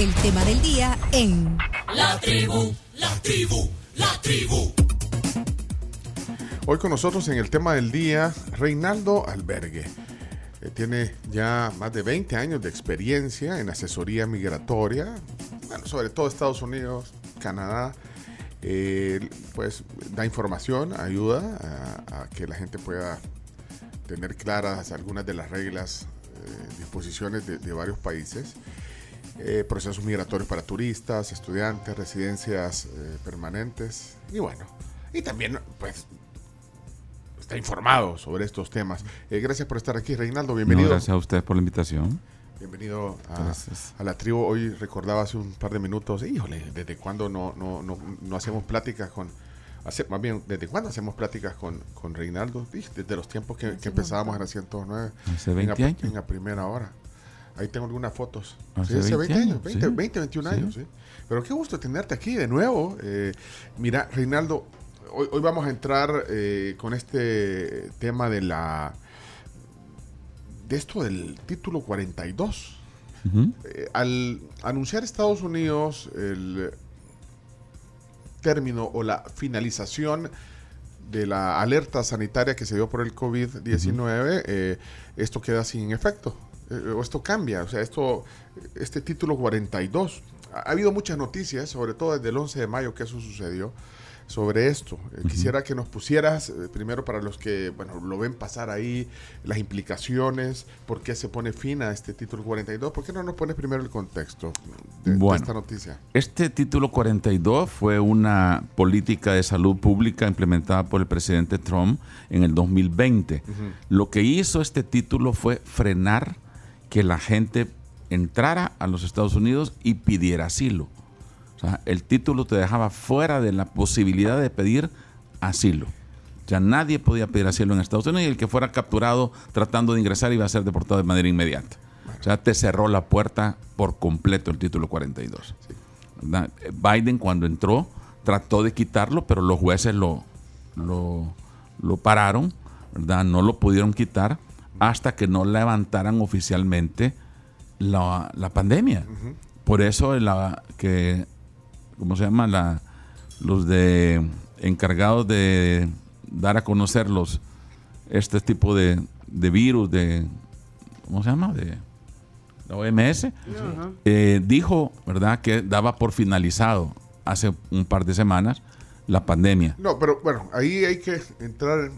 el tema del día en La tribu, la tribu, la tribu. Hoy con nosotros en el tema del día, Reinaldo Albergue. Eh, tiene ya más de 20 años de experiencia en asesoría migratoria, bueno, sobre todo Estados Unidos, Canadá. Eh, pues da información, ayuda a, a, que la gente pueda tener claras algunas de las reglas, eh, disposiciones de, de, varios países. Eh, procesos migratorios para turistas, estudiantes, residencias eh, permanentes y bueno, y también pues está informado sobre estos temas. Eh, gracias por estar aquí, Reinaldo. Bienvenido. No, gracias a usted por la invitación. Bienvenido a, a, la tribu. Hoy recordaba hace un par de minutos, híjole, ¿desde cuándo no, no, no, no hacemos pláticas con... Hace, más bien, ¿desde cuándo hacemos pláticas con, con Reinaldo? Desde los tiempos que, que empezábamos en la 109. Hace 20 en, años. En la primera hora. Ahí tengo algunas fotos. Hace, sí, hace 20, 20 años, 20, sí. 20 21 Sí. años. Sí. Pero qué gusto tenerte aquí de nuevo. Eh, mira, Reinaldo, hoy, hoy, vamos a entrar eh, con este tema de la... de esto del título 42. Uh -huh. eh, al anunciar Estados Unidos el término o la finalización de la alerta sanitaria que se dio por el COVID-19, uh -huh. eh, esto queda sin efecto. Eh, o esto cambia. O sea, esto, este título 42. Ha habido muchas noticias, sobre todo desde el 11 de mayo que eso sucedió, sobre esto. Eh, uh -huh. Quisiera que nos pusieras, eh, primero para los que bueno, lo ven pasar ahí, las implicaciones, por qué se pone fin a este título 42. ¿Por qué no nos pones primero el contexto de, bueno, de esta noticia? Este título 42 fue una política de salud pública implementada por el presidente Trump en el 2020. Uh -huh. Lo que hizo este título fue frenar que la gente entrara a los Estados Unidos y pidiera asilo. O sea, el título te dejaba fuera de la posibilidad de pedir asilo. Sea, nadie podía pedir asilo en Estados Unidos y el que fuera capturado tratando de ingresar iba a ser deportado de manera inmediata. O sea, te cerró la puerta por completo el título 42. Sí. Biden cuando entró trató de quitarlo, pero los jueces lo, lo, lo pararon, ¿verdad? no lo pudieron quitar hasta que no levantaran oficialmente la, la pandemia. Uh -huh. Por eso la que, ¿cómo se llama? La, los de encargados de dar a conocer los, este tipo de, de virus, de, ¿cómo se llama? De la OMS, uh -huh. eh, dijo, ¿verdad?, que daba por finalizado hace un par de semanas la pandemia. No, pero bueno, ahí hay que entrar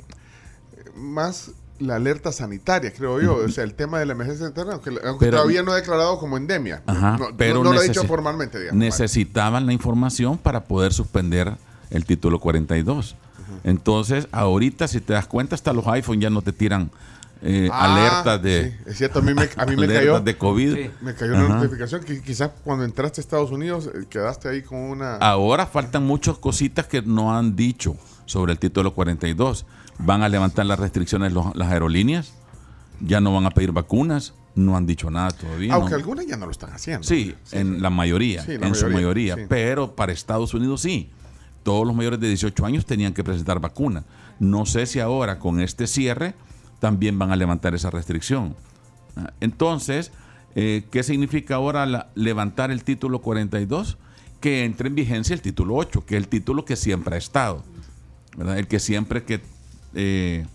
más la alerta sanitaria, creo yo. O sea, el tema de la emergencia sanitaria, aunque, aunque pero, todavía no ha declarado como endemia. Ajá, no, pero no, no lo ha dicho formalmente, digamos. Necesitaban la información para poder suspender el título 42. Uh -huh. Entonces, ahorita, si te das cuenta, hasta los iPhone ya no te tiran eh, ah, alertas de. Sí, es cierto, a mí me, a mí me cayó. de COVID. Sí. Me cayó una notificación que quizás cuando entraste a Estados Unidos eh, quedaste ahí con una. Ahora faltan muchas cositas que no han dicho sobre el título 42 van a levantar las restricciones los, las aerolíneas, ya no van a pedir vacunas, no han dicho nada todavía. Aunque ¿no? algunas ya no lo están haciendo. Sí, sí en sí. la mayoría, sí, la en mayoría, su mayoría, pero para Estados Unidos sí. Todos los mayores de 18 años tenían que presentar vacuna. No sé si ahora con este cierre también van a levantar esa restricción. Entonces, eh, ¿qué significa ahora la, levantar el título 42? Que entre en vigencia el título 8, que es el título que siempre ha estado. ¿verdad? El que siempre que eh,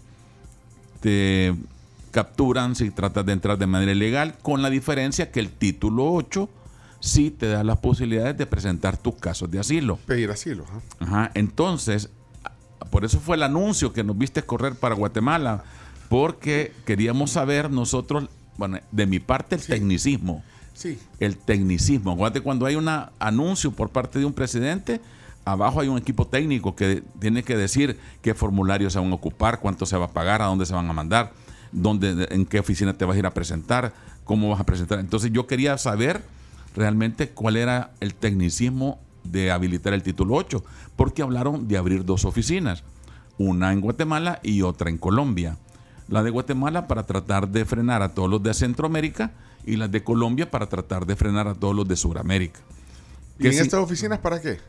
te capturan si tratas de entrar de manera ilegal, con la diferencia que el título 8 sí te da las posibilidades de presentar tus casos de asilo. Pedir asilo. ¿eh? Ajá. Entonces, por eso fue el anuncio que nos viste correr para Guatemala, porque queríamos saber nosotros, bueno, de mi parte el sí. tecnicismo. Sí. El tecnicismo. Acuérdate, cuando hay un anuncio por parte de un presidente, abajo hay un equipo técnico que tiene que decir qué formularios se van a ocupar, cuánto se va a pagar, a dónde se van a mandar, dónde, en qué oficina te vas a ir a presentar, cómo vas a presentar. Entonces yo quería saber realmente cuál era el tecnicismo de habilitar el título 8, porque hablaron de abrir dos oficinas, una en Guatemala y otra en Colombia. La de Guatemala para tratar de frenar a todos los de Centroamérica y la de Colombia para tratar de frenar a todos los de Sudamérica. ¿Y en si, estas oficinas para qué?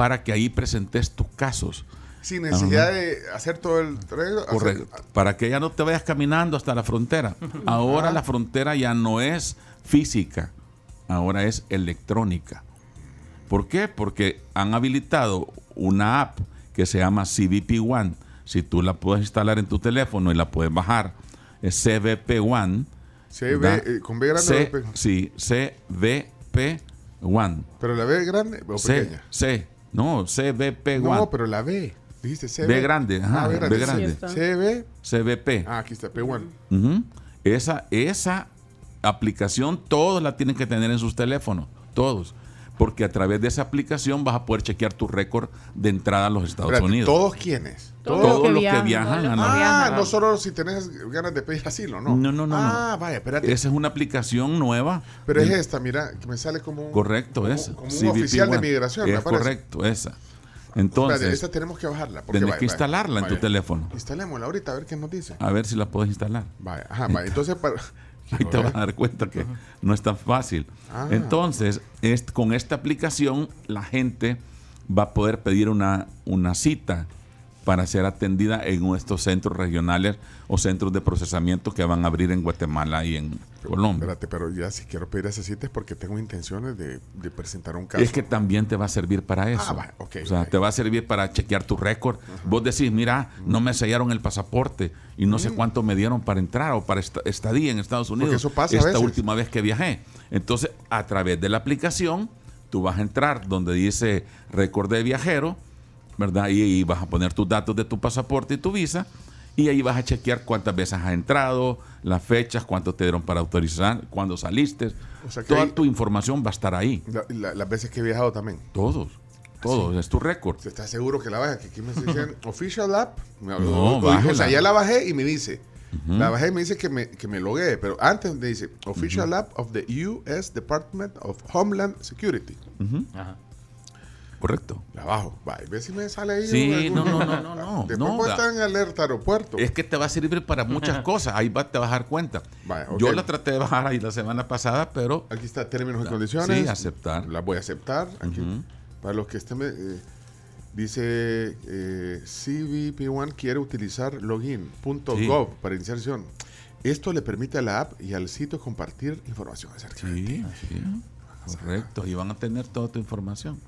Para que ahí presentes tus casos. Sin necesidad Ajá. de hacer todo el. Correcto. Hacer... Para que ya no te vayas caminando hasta la frontera. Ahora la frontera ya no es física. ahora es electrónica. ¿Por qué? Porque han habilitado una app que se llama CBP One. Si tú la puedes instalar en tu teléfono y la puedes bajar, es CBP One. CB, eh, ¿Con B grande C- o? Sí, CBP One. ¿Pero la B grande o C, pequeña? C, no, CBP No, One. pero la B. Dijiste CB. B grande, ajá, Ah, B grande. B grande. CB. CBP. Ah, aquí está, P1. Ujú. esa, esa aplicación todos la tienen que tener en sus teléfonos, todos. Porque a través de esa aplicación vas a poder chequear tu récord de entrada a los Estados Espérate, Unidos. ¿Todos quiénes? Todos Todos los que los que viajan, viajan los a que la- Ah, viajan. no solo si tenés ganas de pedir asilo, ¿no? No, no, no, Ah, no. vaya, espérate. Esa es una aplicación nueva. Pero es esta, mira, que me sale como un, Correcto, como, esa. como un CBP oficial de migración, me Es parece. correcto, esa. Espérate, Entonces, esta tenemos que bajarla. porque tenés vaya, que vaya, instalarla en tu vaya. teléfono. Instalémosla ahorita a ver qué nos dice. a ver si la puedes instalar. Vaya, ajá, vaya. Entonces, para... Ahí te vas a dar cuenta que no es tan fácil. Ah. Entonces, es- con esta aplicación, la gente va a poder pedir una, una cita para ser atendida en nuestros centros regionales o centros de procesamiento que van a abrir en Guatemala y en Colombia. Espérate, pero ya si quiero pedir esa cita es porque tengo intenciones de, de presentar un caso. Es que también te va a servir para eso. Ah, va, ok, o sea, te va a servir para chequear tu récord. Vos decís, mira, no me sellaron el pasaporte y no sé cuánto me dieron para entrar o para esta- estadía en Estados Unidos. eso pasa a esta veces. última vez que viajé. Entonces, a través de la aplicación, tú vas a entrar donde dice récord de viajero, ¿verdad? Y, y vas a poner tus datos de tu pasaporte y tu visa. Y ahí vas a chequear cuántas veces has entrado, las fechas, cuánto te dieron para autorizar, cuándo saliste. O sea Toda ahí- tu información va a estar ahí. La- la- las veces que he viajado también. Todos, todos, es tu récord. ¿Se está seguro que la baja? Que aquí me dicen Official App. Me- No, o- o- sea, ya la bajé y me dice. La bajé y me dice que me, que me loguee. Pero antes me dice Official App of the U.S. Department of Homeland Security. Correcto. La bajo. Vaya, ve si me sale ahí. Sí, algún- no, no, no, no, no, Después no, puede va. estar en alerta aeropuerto. Es que te va a servir para muchas cosas. Ahí va, te vas a dar cuenta. Vaya. Yo la traté de bajar ahí la semana pasada, pero Aquí está términos y condiciones. Sí, aceptar. La voy a aceptar. Aquí, Para los que estén... eh, dice eh, CBP1 quiere utilizar login.gov para iniciación. Esto le permite a la app y al sitio compartir información acerca de ti. sí, sí, correcto. Y van a tener toda tu información.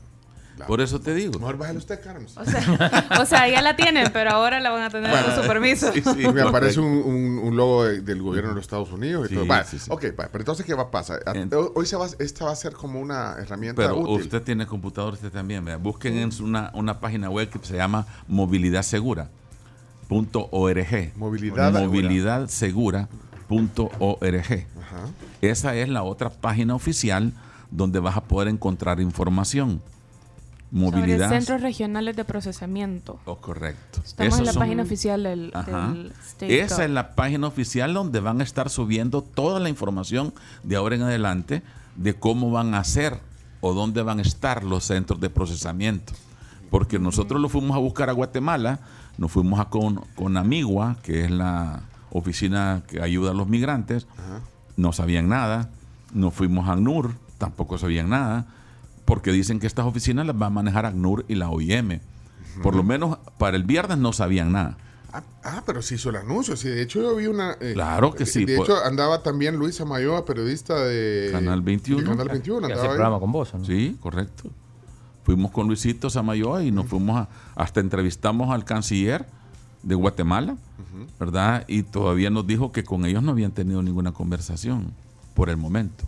Claro. Por eso te digo. Mejor bájale usted, Carlos. O sea, o sea, ya la tienen, pero ahora la van a tener Bueno, con su permiso. Sí, sí, me aparece un, un- un logo de- del gobierno de los Estados Unidos y Sí, todo. Vale, sí, sí. Ok, vale, pero entonces, ¿qué va a pasar? A- En- Hoy se va, esta va a ser como una herramienta Pero útil. usted tiene computador, usted también. vea. Busquen en una, una página web que se llama Movilidad Segura. punto .org. Movilidad- Movilidad.segura.org. Ajá. Esa es la otra página oficial donde vas a poder encontrar información. Sobre Movilidad. centros regionales de procesamiento. Oh, correcto. Estamos en la son- página oficial del, Ajá. del State Esa es la página oficial donde van a estar subiendo toda la información de ahora en adelante de cómo van a ser o dónde van a estar los centros de procesamiento. Porque nosotros lo fuimos a buscar a Guatemala, nos fuimos a con, con Amigua, que es la oficina que ayuda a los migrantes, no sabían nada. Nos fuimos a ACNUR, tampoco sabían nada, porque dicen que estas oficinas las va a manejar ACNUR y la OIM. Por lo menos para el viernes no sabían nada. Ah, ah, pero sí hizo el anuncio. Sí, de hecho, yo vi una. eh, Claro que sí, De pues. hecho, andaba también Luisa Mayoa, periodista de. Canal 21. de Canal 21. Que hace andaba ahí. programa con vos, ¿no? Sí, correcto. Fuimos con Luisito Samayoa y nos fuimos a, hasta entrevistamos al canciller de Guatemala, ¿verdad? Y todavía nos dijo que con ellos no habían tenido ninguna conversación por el momento.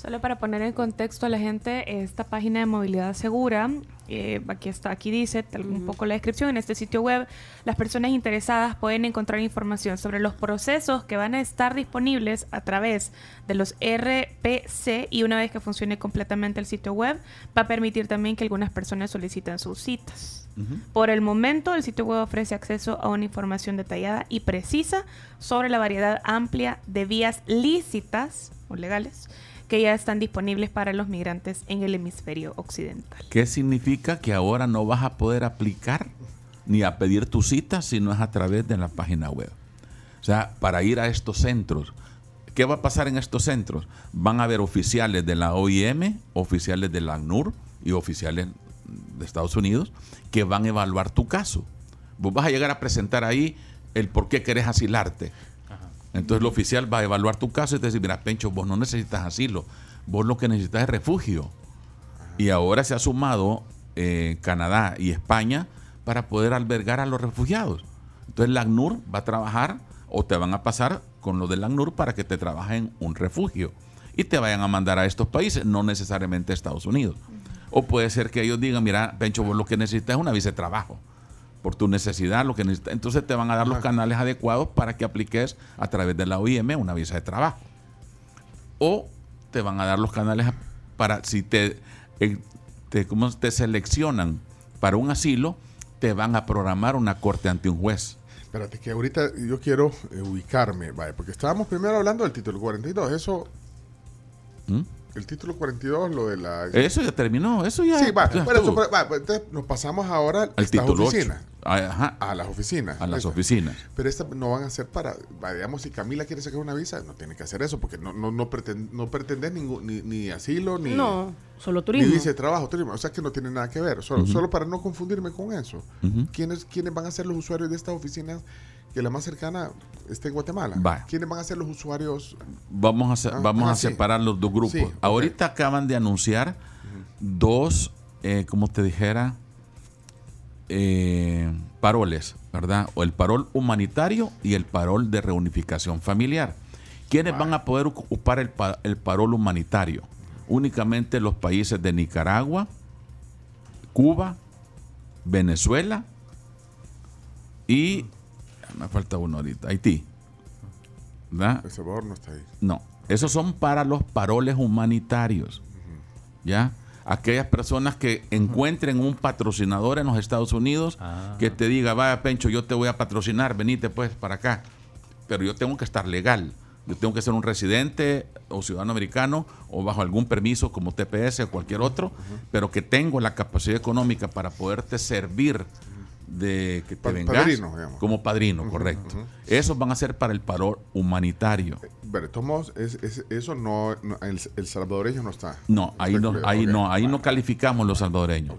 Solo para poner en contexto a la gente, esta página de movilidad segura, eh, aquí está, aquí dice tal- un poco la descripción. En este sitio web, las personas interesadas pueden encontrar información sobre los procesos que van a estar disponibles a través de los RPC y una vez que funcione completamente el sitio web, va a permitir también que algunas personas soliciten sus citas. Por el momento, el sitio web ofrece acceso a una información detallada y precisa sobre la variedad amplia de vías lícitas o legales que ya están disponibles para los migrantes en el hemisferio occidental. ¿Qué significa que ahora no vas a poder aplicar ni a pedir tu cita si no es a través de la página web? O sea, para ir a estos centros, ¿qué va a pasar en estos centros? Van a haber oficiales de la OIM, oficiales de la ACNUR y oficiales de Estados Unidos que van a evaluar tu caso. Vos vas a llegar a presentar ahí el por qué querés asilarte. Entonces el oficial va a evaluar tu caso y te dice, mira, Pencho, vos no necesitas asilo. vos lo que necesitas es refugio. Y ahora se ha sumado eh, Canadá y España para poder albergar a los refugiados. Entonces la ACNUR va a trabajar o te van a pasar con lo del ACNUR para que te trabajen un refugio y te vayan a mandar a estos países, no necesariamente a Estados Unidos. O puede ser que ellos digan, mira, Pencho, vos lo que necesitas es una visa de trabajo. Por tu necesidad, lo que necesitas. Entonces te van a dar los canales adecuados para que apliques a través de la OIM una visa de trabajo. O te van a dar los canales para, si te, te, ¿cómo te seleccionan para un asilo, te van a programar una corte ante un juez. Espérate, que ahorita yo quiero eh, ubicarme, vaya, porque estábamos primero hablando del título 42. Eso. ¿Mm? El título 42, lo de la. Eso ya terminó, eso ya. Sí, va, ya eso, va, pues, entonces nos pasamos ahora a Al título 8. oficinas. Ajá, A las oficinas. a las oficinas. Pero estas no van a ser para, digamos, si Camila quiere sacar una visa, no tiene que hacer eso, porque no, no, no, preten- no pretendes ningún, ni, ni asilo, ni, No, solo ni turismo. visa de trabajo, turismo. O sea que no tiene nada que ver. Solo, solo para no confundirme con eso. ¿Quiénes, ¿Quiénes van a ser los usuarios de estas oficinas que la más cercana esté en Guatemala? Vaya. ¿Quiénes van a ser los usuarios? Vamos a, Ah, vamos ah, a sí. separar los dos grupos. Sí. Ahorita acaban de anunciar dos, eh, como te dijera, eh, paroles, ¿verdad? O el parol humanitario y el parol de reunificación familiar. ¿Quiénes van a poder ocupar el, pa- el parol humanitario? Únicamente los países de Nicaragua, Cuba, Venezuela y me falta uno ahorita, Haití. ¿Verdad? El Salvador no está ahí. No, esos son para los paroles humanitarios. ¿Ya? Aquellas personas que encuentren un patrocinador en los Estados Unidos que te diga, vaya Pencho, yo te voy a patrocinar, venite pues para acá. Pero yo tengo que estar legal. Yo tengo que ser un residente o ciudadano americano o bajo algún permiso como TPS o cualquier otro, pero que tengo la capacidad económica para poderte servir de que te Pa- vengas padrino, digamos. como padrino, correcto. Esos van a ser para el parol humanitario. Pero, de todos modos, es- es- eso no, no- el, el salvadoreño no está. No, ahí no, ahí no, ahí no calificamos los salvadoreños.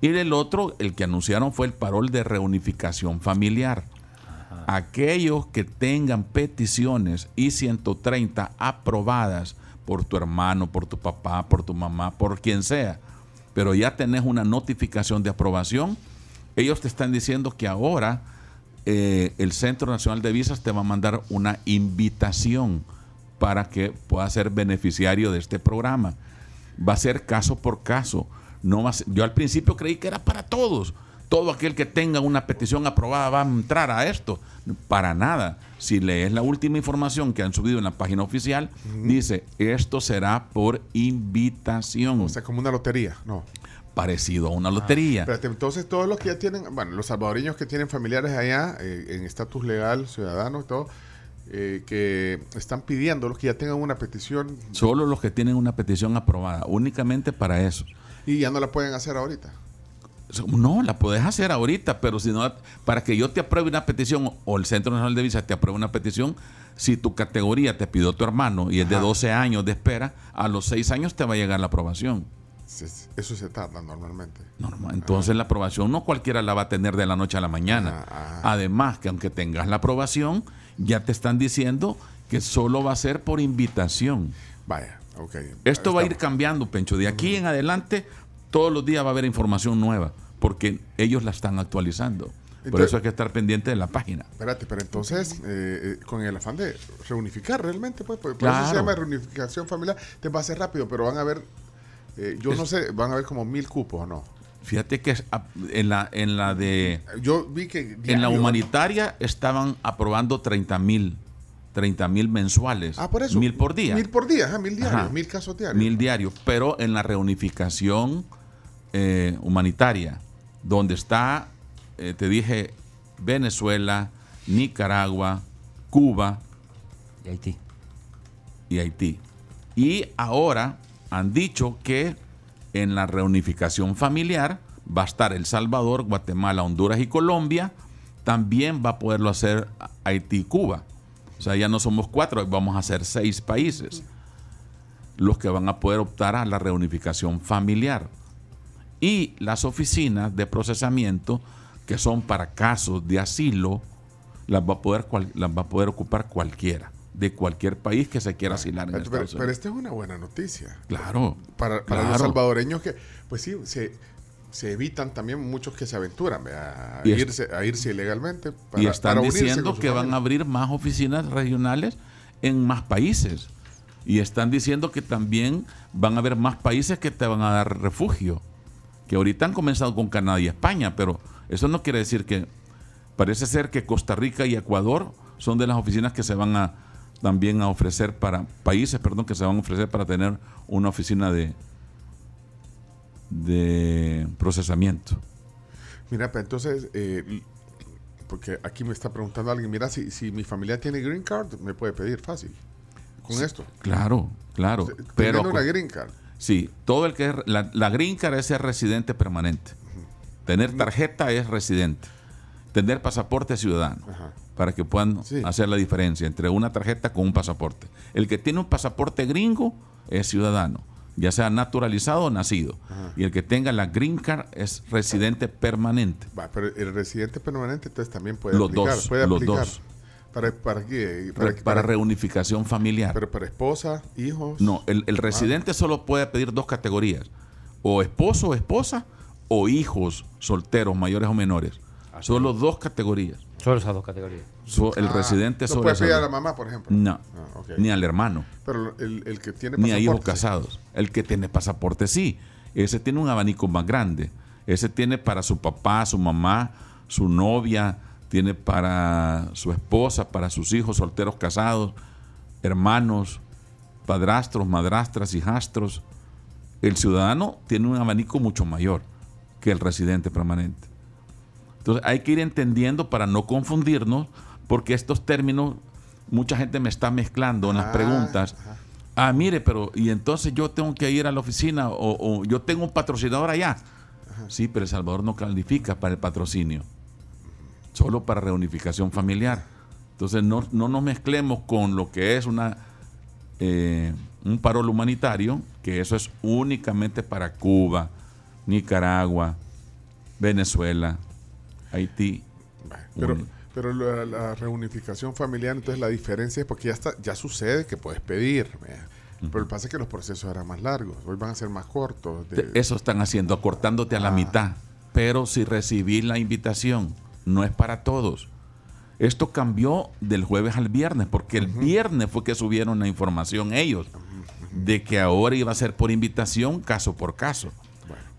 Y el otro, el que anunciaron fue el parol de reunificación familiar. Aquellos que tengan peticiones I-130 aprobadas por tu hermano, por tu papá, por tu mamá, por quien sea, pero ya tenés una notificación de aprobación, ellos te están diciendo que ahora eh, el Centro Nacional de Visas te va a mandar una invitación para que puedas ser beneficiario de este programa. Va a ser caso por caso. No va a ser- yo al principio creí que era para todos. Todo aquel que tenga una petición aprobada va a entrar a esto. Para nada. Si lees la última información que han subido en la página oficial, dice, esto será por invitación. O sea, como una lotería. No. Parecido a una lotería. Espérate, entonces todos los que ya tienen, bueno, los salvadoreños que tienen familiares allá eh, en estatus legal, ciudadano y todo, eh, que están pidiendo, los que ya tengan una petición Solo los que tienen una petición aprobada, únicamente para eso. y ya no la pueden hacer ahorita. No, la puedes hacer ahorita, pero si no, para que yo te apruebe una petición o el Centro Nacional de Visas te apruebe una petición, si tu categoría te pidió tu hermano y es de Ajá. 12 años de espera, a los 6 años te va a llegar la aprobación. Eso se tarda normalmente. Normal. Entonces la aprobación no cualquiera la va a tener de la noche a la mañana. Ajá. Además que aunque tengas la aprobación, ya te están diciendo que solo va a ser por invitación. Vaya, ok. Esto va a ir cambiando, Pencho. De aquí en adelante, todos los días va a haber información nueva, porque ellos la están actualizando. Por eso hay que estar pendiente de la página. Espérate, pero entonces, eh, eh, con el afán de reunificar realmente, pues, por, por Claro. eso se llama reunificación familiar, te va a ser rápido, pero van a haber, eh, yo no sé, van a haber como mil cupos o no. Fíjate que en la, en la de Yo vi que... en la humanitaria estaban aprobando 30 mil 30 mil mensuales. Ah, por eso. Mil por día. Mil por día, ajá, mil diarios, Ajá. mil casos diarios. Mil diarios. Pero en la reunificación eh, humanitaria, donde está, eh, te dije, Venezuela, Nicaragua, Cuba, Y Haití. y Haití. Y ahora han dicho que en la reunificación familiar va a estar El Salvador, Guatemala, Honduras y Colombia. También va a poderlo hacer Haití y Cuba. O sea, ya no somos cuatro, vamos a ser seis países los que van a poder optar a la reunificación familiar. Y las oficinas de procesamiento, que son para casos de asilo, las va a poder, las va a poder ocupar cualquiera de cualquier país que se quiera asilar en Pero, Estados pero Unidos. esta es una buena noticia. Claro. Para, para claro. los salvadoreños que, pues sí, se, se evitan también muchos que se aventuran a, Y es- irse, a irse ilegalmente. Para, y están para diciendo que van a abrir más oficinas regionales en más países. Y están diciendo que también van a haber más países que te van a dar refugio. Que ahorita han comenzado con Canadá y España, pero eso no quiere decir que parece ser que Costa Rica y Ecuador son de las oficinas que se van a también a ofrecer para países, perdón, que se van a ofrecer para tener una oficina de de procesamiento. Mira, pero entonces, eh, porque aquí me está preguntando alguien, mira, si, si mi familia tiene green card, me puede pedir fácil con esto. Claro, claro, Pero pero una green card. Sí, todo el que es, la, la green card es ser residente permanente. Tener tarjeta es residente. Tener pasaporte ciudadano. Ajá. Para que puedan Sí. hacer la diferencia entre una tarjeta con un pasaporte. El que tiene un pasaporte gringo es ciudadano, ya sea naturalizado o nacido. Y el que tenga la green card es residente permanente. Va, pero el residente permanente entonces también puede Los aplicar. dos, puede los aplicar. dos. ¿Para, para qué? Para reunificación familiar. pero para esposa, hijos. No, el, el residente solo puede pedir dos categorías. O esposo o esposa o hijos solteros, mayores o menores. Solo dos categorías. Solo esas dos categorías. So- el Ah, residente no solo puede esas pedir a la mamá, por ejemplo. No, Ah, ni al hermano, Pero el, el que tiene ni a hijos pasaporte, sí. casados. El que tiene pasaporte sí. Ese tiene un abanico más grande. Ese tiene para su papá, su mamá, su novia, tiene para su esposa, para sus hijos solteros casados, hermanos, padrastros, madrastras, hijastros. El ciudadano tiene un abanico mucho mayor que el residente permanente. Entonces hay que ir entendiendo para no confundirnos, porque estos términos, mucha gente me está mezclando en las Ah, preguntas. Ah, mire, pero y entonces yo tengo que ir a la oficina o, o yo tengo un patrocinador allá. Sí, pero El Salvador no califica para el patrocinio, solo para reunificación familiar. Entonces no, no nos mezclemos con lo que es una eh, un parol humanitario, que eso es únicamente para Cuba, Nicaragua, Venezuela, Haití. Pero, pero la, la reunificación familiar, entonces la diferencia es porque ya está, ya sucede que puedes pedir. Pero el pasa es que los procesos eran más largos, hoy van a ser más cortos. de- Eso están haciendo, acortándote a la Ah. mitad. Pero si recibís la invitación, no es para todos. Esto cambió del jueves al viernes, porque el viernes fue que subieron la información ellos, de que ahora iba a ser por invitación, caso por caso.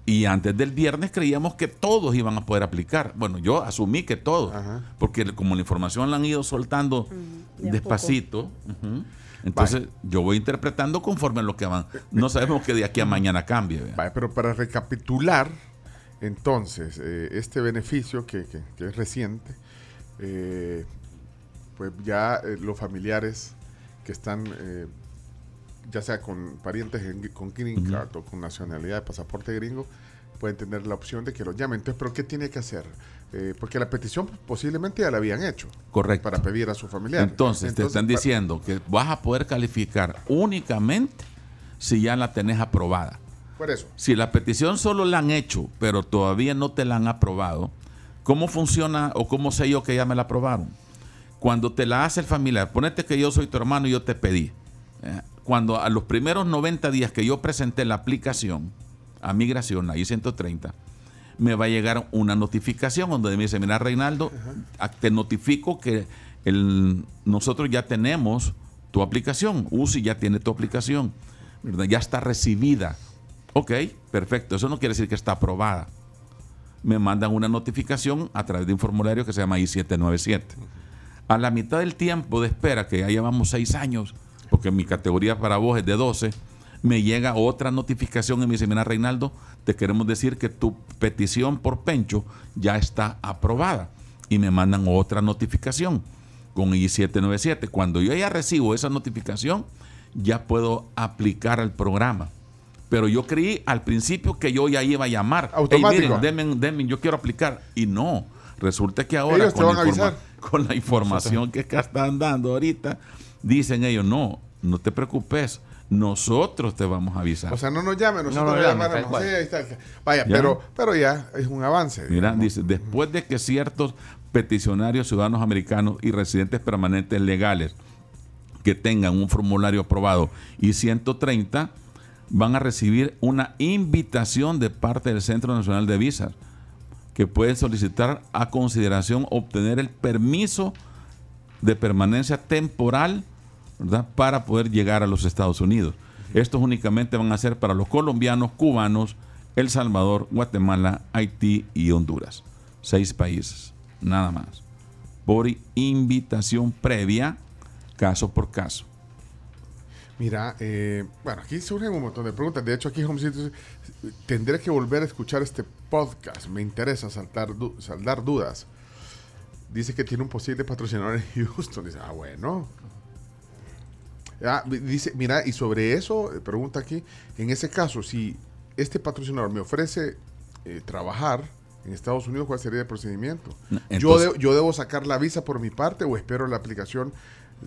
Y antes del viernes creíamos que todos iban a poder aplicar. Bueno, yo asumí que todos, Ajá. porque como la información la han ido soltando de a despacito, entonces yo voy interpretando conforme a lo que van. No sabemos que de aquí a mañana cambie. pero para recapitular, entonces, eh, este beneficio que, que- que es reciente, eh, pues ya eh, los familiares que están, eh, ya sea con parientes en- con green card o con nacionalidad de pasaporte gringo, pueden tener la opción de que los llamen. Entonces, ¿pero qué tiene que hacer? Eh, porque la petición posiblemente ya la habían hecho Correcto. para pedir a su familiar. Entonces, te están diciendo que vas a poder calificar únicamente si ya la tenés aprobada. Por eso. Si la petición solo la han hecho, pero todavía no te la han aprobado, ¿cómo funciona o cómo sé yo que ya me la aprobaron? Cuando te la hace el familiar, ponete que yo soy tu hermano y yo te pedí. Eh, Cuando a los primeros 90 días que yo presenté la aplicación a migración, la I-130, me va a llegar una notificación donde me dice, mira Reinaldo, te notifico que el, nosotros ya tenemos tu aplicación, UCI ya tiene tu aplicación, ¿verdad? ya está recibida. Ok, perfecto, eso no quiere decir que está aprobada. Me mandan una notificación a través de un formulario que se llama I-797. A la mitad del tiempo de espera, que ya llevamos seis años, porque mi categoría para vos es de 12, me llega otra notificación y me dice, mira Reinaldo, te queremos decir que tu petición por pencho ya está aprobada. Y me mandan otra notificación con I-797. Cuando yo ya recibo esa notificación, ya puedo aplicar al programa. Pero yo creí al principio que yo ya iba a llamar. "Ey, Automático. miren, denme, denme, yo quiero aplicar. Y no. Resulta que ahora con la, con la información que acá están dando ahorita, dicen ellos, no, no te preocupes, nosotros te vamos a avisar. O sea, no nos llamen, nosotros ahí está. Vaya, Ya. pero, pero ya es un avance. Mira, digamos. dice, después de que ciertos peticionarios ciudadanos americanos y residentes permanentes legales que que tengan un formulario aprobado y 130 van a recibir una invitación de parte del Centro Nacional de Visas que pueden solicitar a consideración obtener el permiso de permanencia temporal para poder llegar a los Estados Unidos. Estos únicamente van a ser para los colombianos, cubanos, El Salvador, Guatemala, Haití y Honduras. Seis países, nada más. Por invitación previa, caso por caso. Mira, eh, bueno, aquí surgen un montón de preguntas. De hecho, aquí Homecito tendré que volver a escuchar este podcast. Me interesa saltar saldar dudas. Dice que tiene un posible patrocinador en Houston. Dice, ah, bueno. Ah, dice, mira, y sobre eso, eh, pregunta aquí, en ese caso, si este patrocinador me ofrece eh, trabajar en Estados Unidos, ¿cuál sería el procedimiento? Yo, de- ¿Yo debo sacar la visa por mi parte o espero la aplicación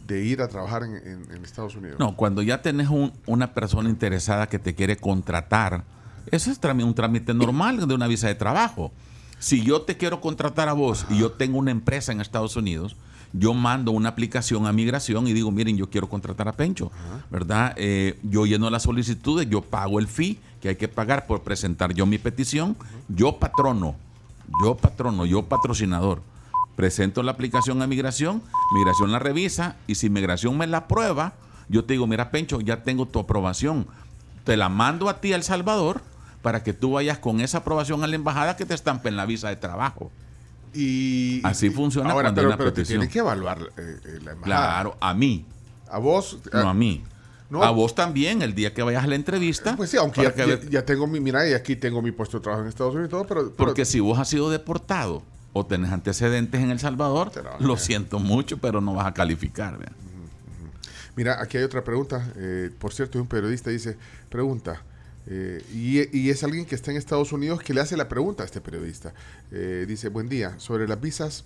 de ir a trabajar en, en- en Estados Unidos? No, cuando ya tenés un- una persona interesada que te quiere contratar, eso es un trámite normal de una visa de trabajo. Si yo te quiero contratar a vos y yo tengo una empresa en Estados Unidos, yo mando una aplicación a migración y digo, miren, yo quiero contratar a Pencho, ¿verdad? Eh, yo lleno las solicitudes, yo pago el fee que hay que pagar por presentar yo mi petición, yo patrono, yo patrono, yo patrocinador. Presento la aplicación a migración, migración la revisa y si migración me la aprueba, yo te digo, mira Pencho, ya tengo tu aprobación. Te la mando a ti a El Salvador para que tú vayas con esa aprobación a la embajada que te estampen la visa de trabajo. Y, Así funciona ahora, cuando hay una pero te tienen que evaluar eh, eh, la embajada. Claro, a mí, A vos. no a mí. no. A vos también, el día que vayas a la entrevista. Pues sí, aunque ya, que ya- ve- ya tengo mi. Mira, y aquí tengo mi puesto de trabajo en Estados Unidos y todo, pero. pero- Porque si vos has sido deportado o tenés antecedentes en El Salvador, lo siento mucho, pero no vas a calificar. Mira, aquí hay otra pregunta. eh, por cierto, un periodista dice: Pregunta. Eh, y, y es alguien que está en Estados Unidos que le hace la pregunta a este periodista. Eh, dice: Buen día. Sobre las visas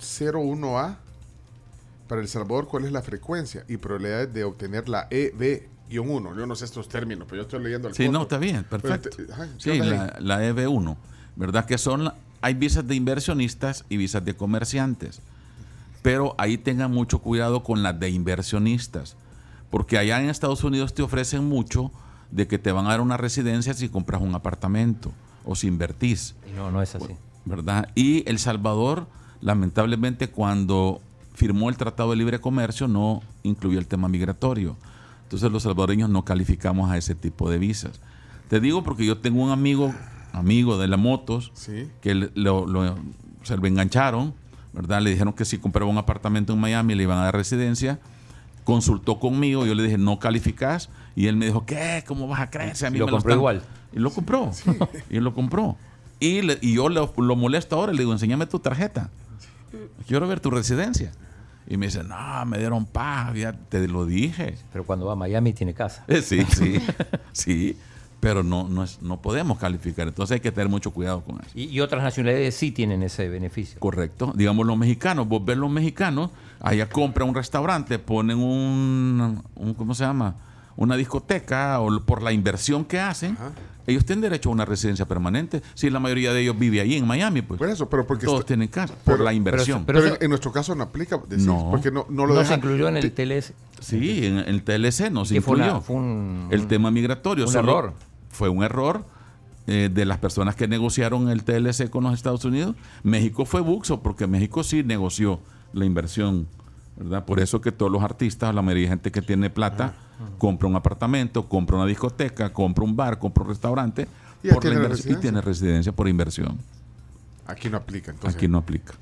01A para El Salvador, ¿cuál es la frecuencia y probabilidades de obtener la E EB-1? Yo no sé estos términos, pero yo estoy leyendo el Sí, no, está bien, perfecto. Pero te- ajá, ¿qué Sí, la, la EB1, ¿verdad? Que son, hay visas de inversionistas y visas de comerciantes. Pero ahí tengan mucho cuidado con las de inversionistas, porque allá en Estados Unidos te ofrecen mucho de que te van a dar una residencia si compras un apartamento o si invertís. No, no es así. ¿verdad? Y El Salvador, lamentablemente, cuando firmó el Tratado de Libre Comercio, no incluyó el tema migratorio. Entonces los salvadoreños no calificamos a ese tipo de visas. Te digo porque yo tengo un amigo, amigo de las motos, Sí. que lo, lo- se lo engancharon, ¿verdad? Le dijeron que si compraba un apartamento en Miami le iban a dar residencia. Consultó conmigo, yo le dije, no calificás. Y él me dijo, ¿qué? ¿Cómo vas a creer? Si a mí Y lo me compró están-". igual. Y lo compró. Y lo compró. Y, le- y yo lo, lo molesto ahora, le digo, enséñame tu tarjeta. Quiero ver tu residencia. Y me dice, no, me dieron paz, ya te lo dije. Pero cuando va a Miami tiene casa. Eh, Sí, sí, sí. Pero no, no, es, no podemos calificar. Entonces hay que tener mucho cuidado con eso. Y, y otras nacionalidades sí tienen ese beneficio. Correcto. Digamos los mexicanos, vos ves los mexicanos, allá compran un restaurante, ponen un, un ¿cómo se llama? Una discoteca o por la inversión que hacen. Ellos tienen derecho a una residencia permanente. Si la mayoría de ellos vive ahí en Miami, pues Por eso, pero porque todos está- tienen casa pero- por la inversión. Pero, Pero en, nuestro caso no aplica, decís, No. porque no, no lo No, deja. se incluyó en el TLS. sí, en el TLC no se Que fue una- incluyó. fue un- el tema migratorio. un solo error. Fue un error eh, de las personas que negociaron el TLC con los Estados Unidos. México fue buxo porque México sí negoció la inversión. ¿verdad? Por eso que todos los artistas, la mayoría de gente que tiene plata, compra un apartamento, compra una discoteca, compra un bar, compra un restaurante Y por la tiene residencia por inversión. Aquí no aplica, entonces. Aquí no aplica.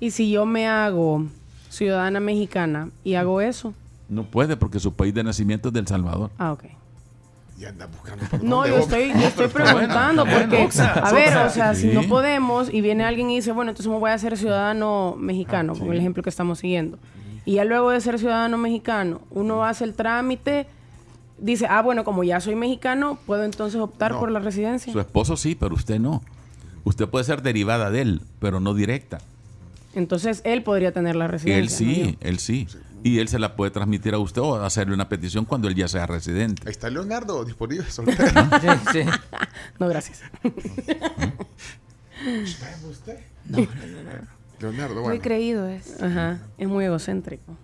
Y si yo me hago ciudadana mexicana y hago eso, No puede porque su país de nacimiento es del Salvador. ah, ok. Y anda buscando por No, yo estoy, yo estoy bueno, preguntando porque, a ver, o sea, si no podemos y viene alguien y dice, bueno, entonces me voy a hacer ciudadano mexicano, con el ejemplo que estamos siguiendo. Y ya luego de ser ciudadano mexicano, uno hace el trámite, dice, ah, bueno, como ya soy mexicano, puedo entonces optar No. por la residencia. Su esposo sí, pero usted no. Usted puede ser derivada de él, pero no directa. Entonces él podría tener la residencia. Él ¿no sí, él sí. Y él se la puede transmitir a usted o hacerle una petición cuando él ya sea residente. Ahí está Leonardo disponible. Sí, sí. No, gracias. Leonardo, Muy bueno. creído es. Ajá, es muy egocéntrico.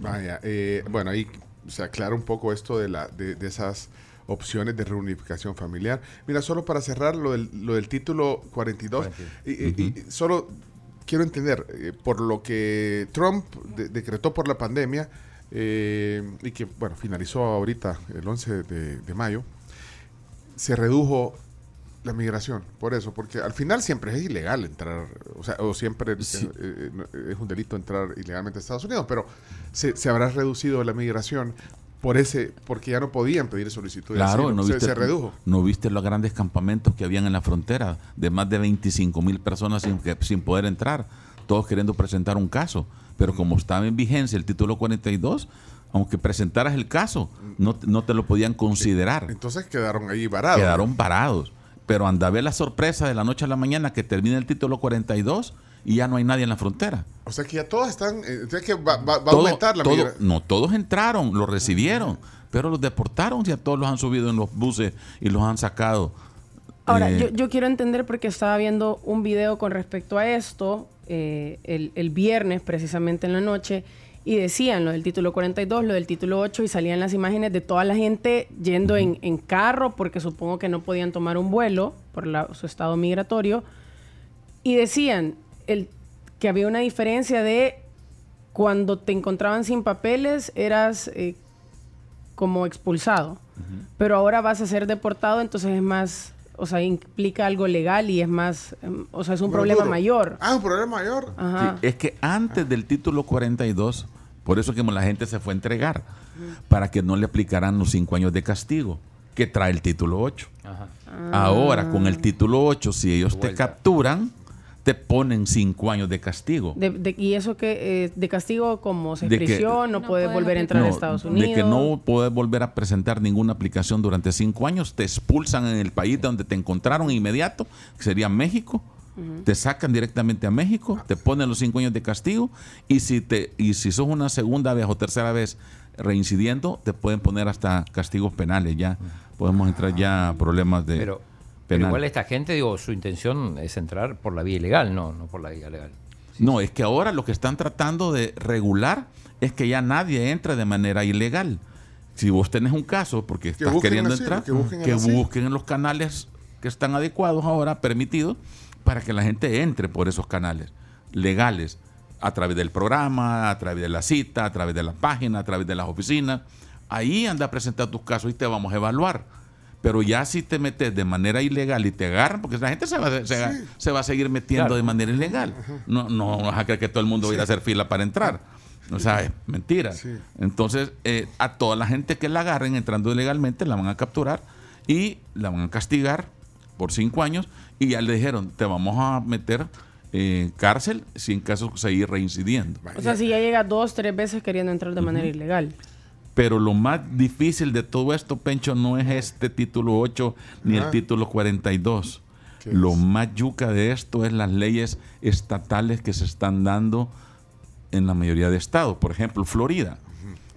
Vaya, eh, bueno, ahí se aclara un poco esto de, la, de, de esas opciones de reunificación familiar. Mira, solo para cerrar lo del, lo del título 42, y- y- y solo quiero entender, eh, por lo que Trump de- decretó por la pandemia eh, y que, bueno, finalizó ahorita el 11 de, de mayo, se redujo la migración, por eso, porque al final siempre es ilegal entrar, o sea, o siempre Sí. eh, eh, es un delito entrar ilegalmente a Estados Unidos, pero se, se habrá reducido la migración por ese, porque ya no podían pedir solicitud de Claro, no se, viste, se redujo. no viste los grandes campamentos que habían en la frontera de más de 25 mil personas sin, que- sin poder entrar, todos queriendo presentar un caso. Pero como estaba en vigencia el título 42, aunque presentaras el caso, no, te- no te lo podían considerar. Entonces quedaron ahí varados. Quedaron parados. Pero anda a ver la sorpresa de la noche a la mañana que termina el título 42 y ya no hay nadie en la frontera. O sea que ya todos están, eh, o sea que va, va- va a aumentar la todo- migración. No, todos entraron, los recibieron, pero los deportaron y a todos los han subido en los buses y los han sacado. Ahora, Eh, yo, yo quiero entender porque estaba viendo un video con respecto a esto eh, el, el viernes, precisamente en la noche, y decían lo del título 42, lo del título 8, y salían las imágenes de toda la gente yendo en, en carro, porque supongo que no podían tomar un vuelo por la- su estado migratorio, y decían el, que había una diferencia de cuando te encontraban sin papeles, eras eh, como expulsado. Pero ahora vas a ser deportado, entonces es más, o sea, implica algo legal y es más, em, o sea, es un problema duro. mayor. Ah, un problema mayor. Ajá. Sí, es que antes del título 42, por eso que la gente se fue a entregar, para que no le aplicaran los cinco años de castigo que trae el título 8. Ajá. Ahora, con el título 8, si ellos te capturan, te ponen cinco años de castigo. De- de- y eso que eh, de castigo como se prisión, no, No puede puedes volver a entrar a Estados Unidos. De que no puedes volver a presentar ninguna aplicación durante cinco años, te expulsan en el país donde te encontraron inmediato, que sería México, te sacan directamente a México, te ponen los cinco años de castigo y si te y si sos una segunda vez o tercera vez reincidiendo, te pueden poner hasta castigos penales ya. Podemos entrar ya a problemas de Pero, pero igual esta gente, digo, su intención es entrar por la vía ilegal, no, no por la vía legal. No, es que ahora lo que están tratando de regular es que ya nadie entre de manera ilegal. Si vos tenés un caso porque estás queriendo asilo, entrar, que busquen que busquen en los canales que están adecuados ahora, permitidos, para que la gente entre por esos canales legales, a través del programa, a través de la cita, a través de la página, a través de las oficinas. Ahí anda a presentar tus casos y te vamos a evaluar. Pero ya si te metes de manera ilegal y te agarran, porque la gente se va, a- se, va- se va a seguir metiendo Claro. de manera ilegal. No, no vas a creer que todo el mundo va a ir a hacer fila para entrar. O sea, es mentira. Sí. Entonces, eh, a toda la gente que la agarren entrando ilegalmente, la van a capturar y la van a castigar por cinco años. Y ya le dijeron, te vamos a meter eh, cárcel si en caso seguir reincidiendo. O sea, si ya llega dos, tres veces queriendo entrar de manera ilegal. Pero lo más difícil de todo esto, Pencho, no es este título 8 ni el Ajá. título 42. ¿Qué Lo más yuca de esto es las leyes estatales que se están dando en la mayoría de estados. Por ejemplo, Florida.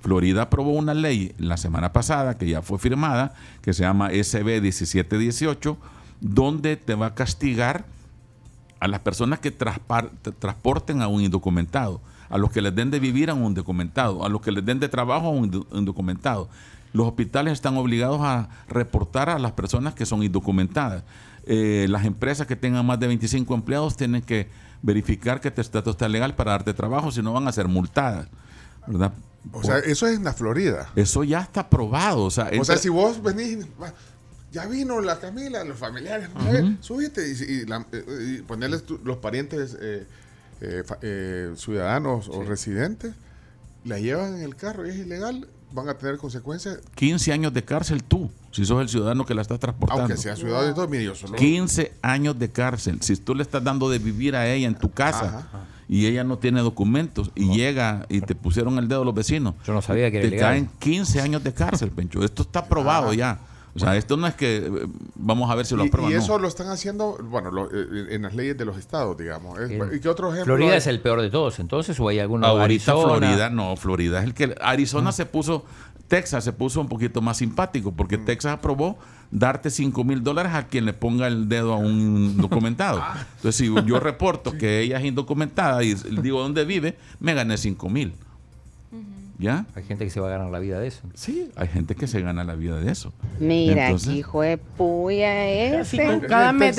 Florida aprobó una ley la semana pasada que ya fue firmada, que se llama SB 1718, donde te va a castigar a las personas que transporten a un indocumentado, a los que les den de vivir a un indocumentado, a los que les den de trabajo a un indo- indocumentado. Los hospitales están obligados a reportar a las personas que son indocumentadas. Eh, las empresas que tengan más de 25 empleados tienen que verificar que tu estatus está legal para darte trabajo, si no van a ser multadas. ¿verdad? O sea, eso es en la Florida. Eso ya está aprobado. O sea, O sea, si vos venís, ya vino la Camila, los familiares, ver, súbete y, y la- eh, y ponerles tu- los parientes eh, eh, fa- eh, ciudadanos o residentes, la llevan en el carro y es ilegal, van a tener consecuencias, 15 años de cárcel tú, si sos el ciudadano que la está transportando. aunque sea ciudadano y todo. Mire, yo solo. 15 años de cárcel. Si tú le estás dando de vivir a ella en tu casa y ella no tiene documentos y llega y te pusieron el dedo los vecinos, Yo no sabía que era te ilegal. caen 15 años de cárcel, Pencho. Esto está aprobado ya. O sea, esto no es que eh, vamos a ver si lo aprueban. y eso lo están haciendo, bueno, lo- eh, en las leyes de los estados, digamos. ¿Y qué otro ejemplo? Florida hay? es el peor de todos, entonces, o hay alguna Ahorita Arizona? Florida, no, Florida es el que... Arizona se puso, Texas se puso un poquito más simpático porque Texas aprobó darte 5 mil dólares a quien le ponga el dedo a un documentado. Entonces, si yo reporto que ella es indocumentada y digo dónde vive, me gané 5 mil. ¿Ya? Hay gente que se va a ganar la vida de eso. Sí, hay gente que se gana la vida de eso. Mira, Entonces- hijo de puya ese. cada mes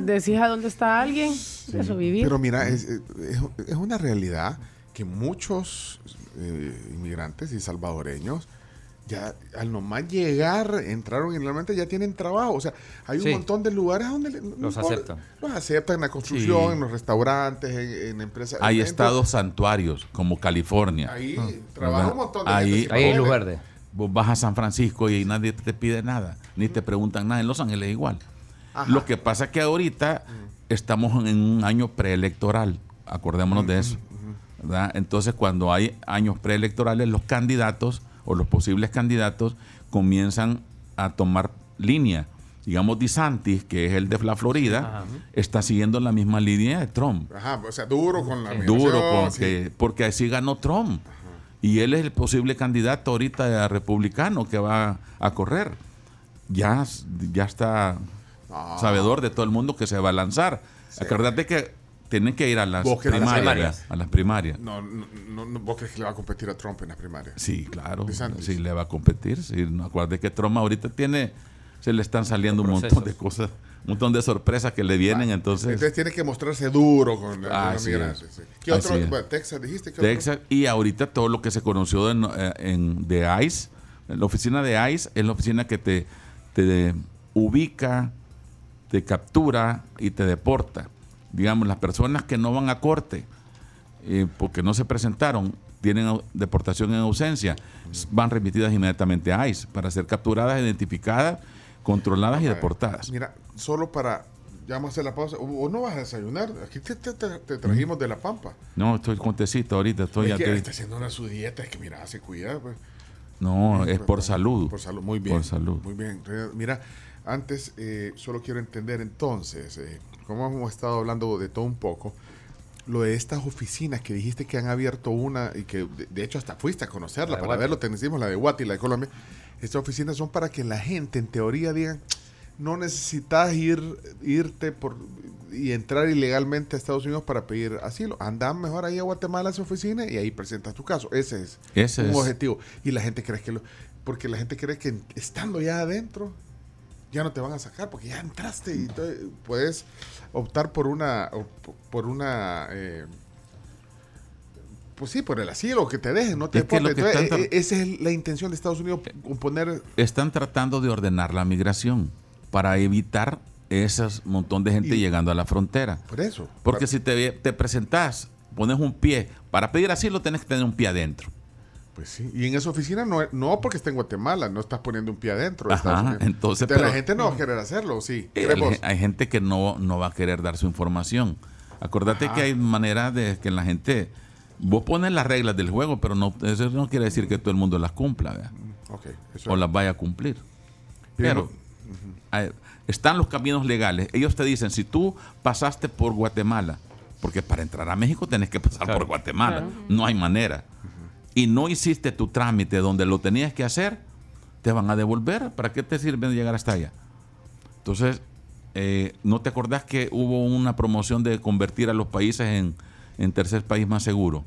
decís a dónde está alguien, eso vivir. Pero mira, es, es- es una realidad que muchos eh, inmigrantes y salvadoreños ya al nomás llegar, entraron y realmente ya tienen trabajo. O sea, hay un Sí. montón de lugares donde le- Los aceptan. Los aceptan en la construcción, Sí. en los restaurantes, en, en empresas. Hay estados santuarios como California. Ahí Ah. trabaja un montón de Ahí- gente Ahí hay luz verde. Vos vas a San Francisco y nadie te pide nada, ni te preguntan nada. En Los Ángeles igual. Ajá. Lo que pasa es que ahorita estamos en un año preelectoral, acordémonos de eso. ¿verdad? Entonces, cuando hay años preelectorales, los candidatos o los posibles candidatos comienzan a tomar línea. Digamos, DeSantis, que es el de la Florida, Ajá. está siguiendo la misma línea de Trump. Ajá, o sea, duro con la Duro, con sí. que- porque así ganó Trump. Y él es el posible candidato ahorita republicano que va a correr. Ya, ya está Ah. sabedor de todo el mundo que se va a lanzar. Acuérdate que tienen que ir a las primarias. A las primarias. No, no, no, no, ¿Vos crees que le va a competir a Trump en las primarias? Sí, claro. Sí, le va a competir. Sí, no, acuérdate que Trump ahorita tiene, se le están saliendo un montón de cosas, un montón de sorpresas que le vienen. entonces, Entonces tiene que mostrarse duro con, con los migrantes. sí. ¿Qué Así otro? Bueno, Texas, dijiste que otro? Texas y ahorita todo lo que se conoció en, eh, en- de ICE, la oficina de ICE es la oficina que te, te ubica, te captura y te deporta. Digamos, las personas que no van a corte eh, porque no se presentaron, tienen deportación en ausencia, van remitidas inmediatamente a ICE para ser capturadas, identificadas, controladas y deportadas. Mira, solo para. Ya vamos a hacer la pausa. ¿O no vas a desayunar? Aquí te, te- te- te trajimos de La Pampa. No, estoy con tecito ahorita, estoy es que está haciendo una su dieta. Es que mira, se cuida. Pues. No, es por salud. Por salud, muy bien. Por salud. Muy bien. Mira, antes eh, solo quiero entender entonces, eh, como hemos estado hablando de todo un poco, lo de estas oficinas que dijiste que han abierto una y que de, de hecho hasta fuiste a conocerla para Guati. verlo, te decimos la de Guati, la de Colombia. Estas oficinas son para que la gente en teoría digan, no necesitas ir, irte por y entrar ilegalmente a Estados Unidos para pedir asilo. Anda mejor ahí a Guatemala a esa oficina y ahí presentas tu caso. Ese es Ese un es. objetivo. Y la gente cree que lo, porque la gente cree que estando ya adentro ya no te van a sacar porque ya entraste y puedes optar por una por una eh, pues sí, por el asilo, que te dejen, no te Es que lo que Entonces, están eh, esa es la intención de Estados Unidos, poner están tratando de ordenar la migración para evitar ese montón de gente Y- llegando a la frontera. por eso. Porque Para- si te, te presentás, pones un pie, para pedir asilo tenés que tener un pie adentro. Pues sí, y en esa oficina no, no porque está en Guatemala, no estás poniendo un pie adentro. Ajá, entonces, la pero- gente no va a querer hacerlo, sí. El- ¿Crees vos? hay gente que no, no va a querer dar su información. Acordate Ajá. que hay manera de que la gente... Vos pones las reglas del juego, pero no, eso no quiere decir que todo el mundo las cumpla ¿verdad? Ok, eso o es. las vaya a cumplir. Pero- están los caminos legales. Ellos te dicen, si tú pasaste por Guatemala, porque para entrar a México tenés que pasar Claro. por Guatemala, Claro. no hay manera. Y no hiciste tu trámite donde lo tenías que hacer, te van a devolver. ¿Para qué te sirve llegar hasta allá? Entonces, eh, ¿no te acordás que hubo una promoción de convertir a los países en, en tercer país más seguro?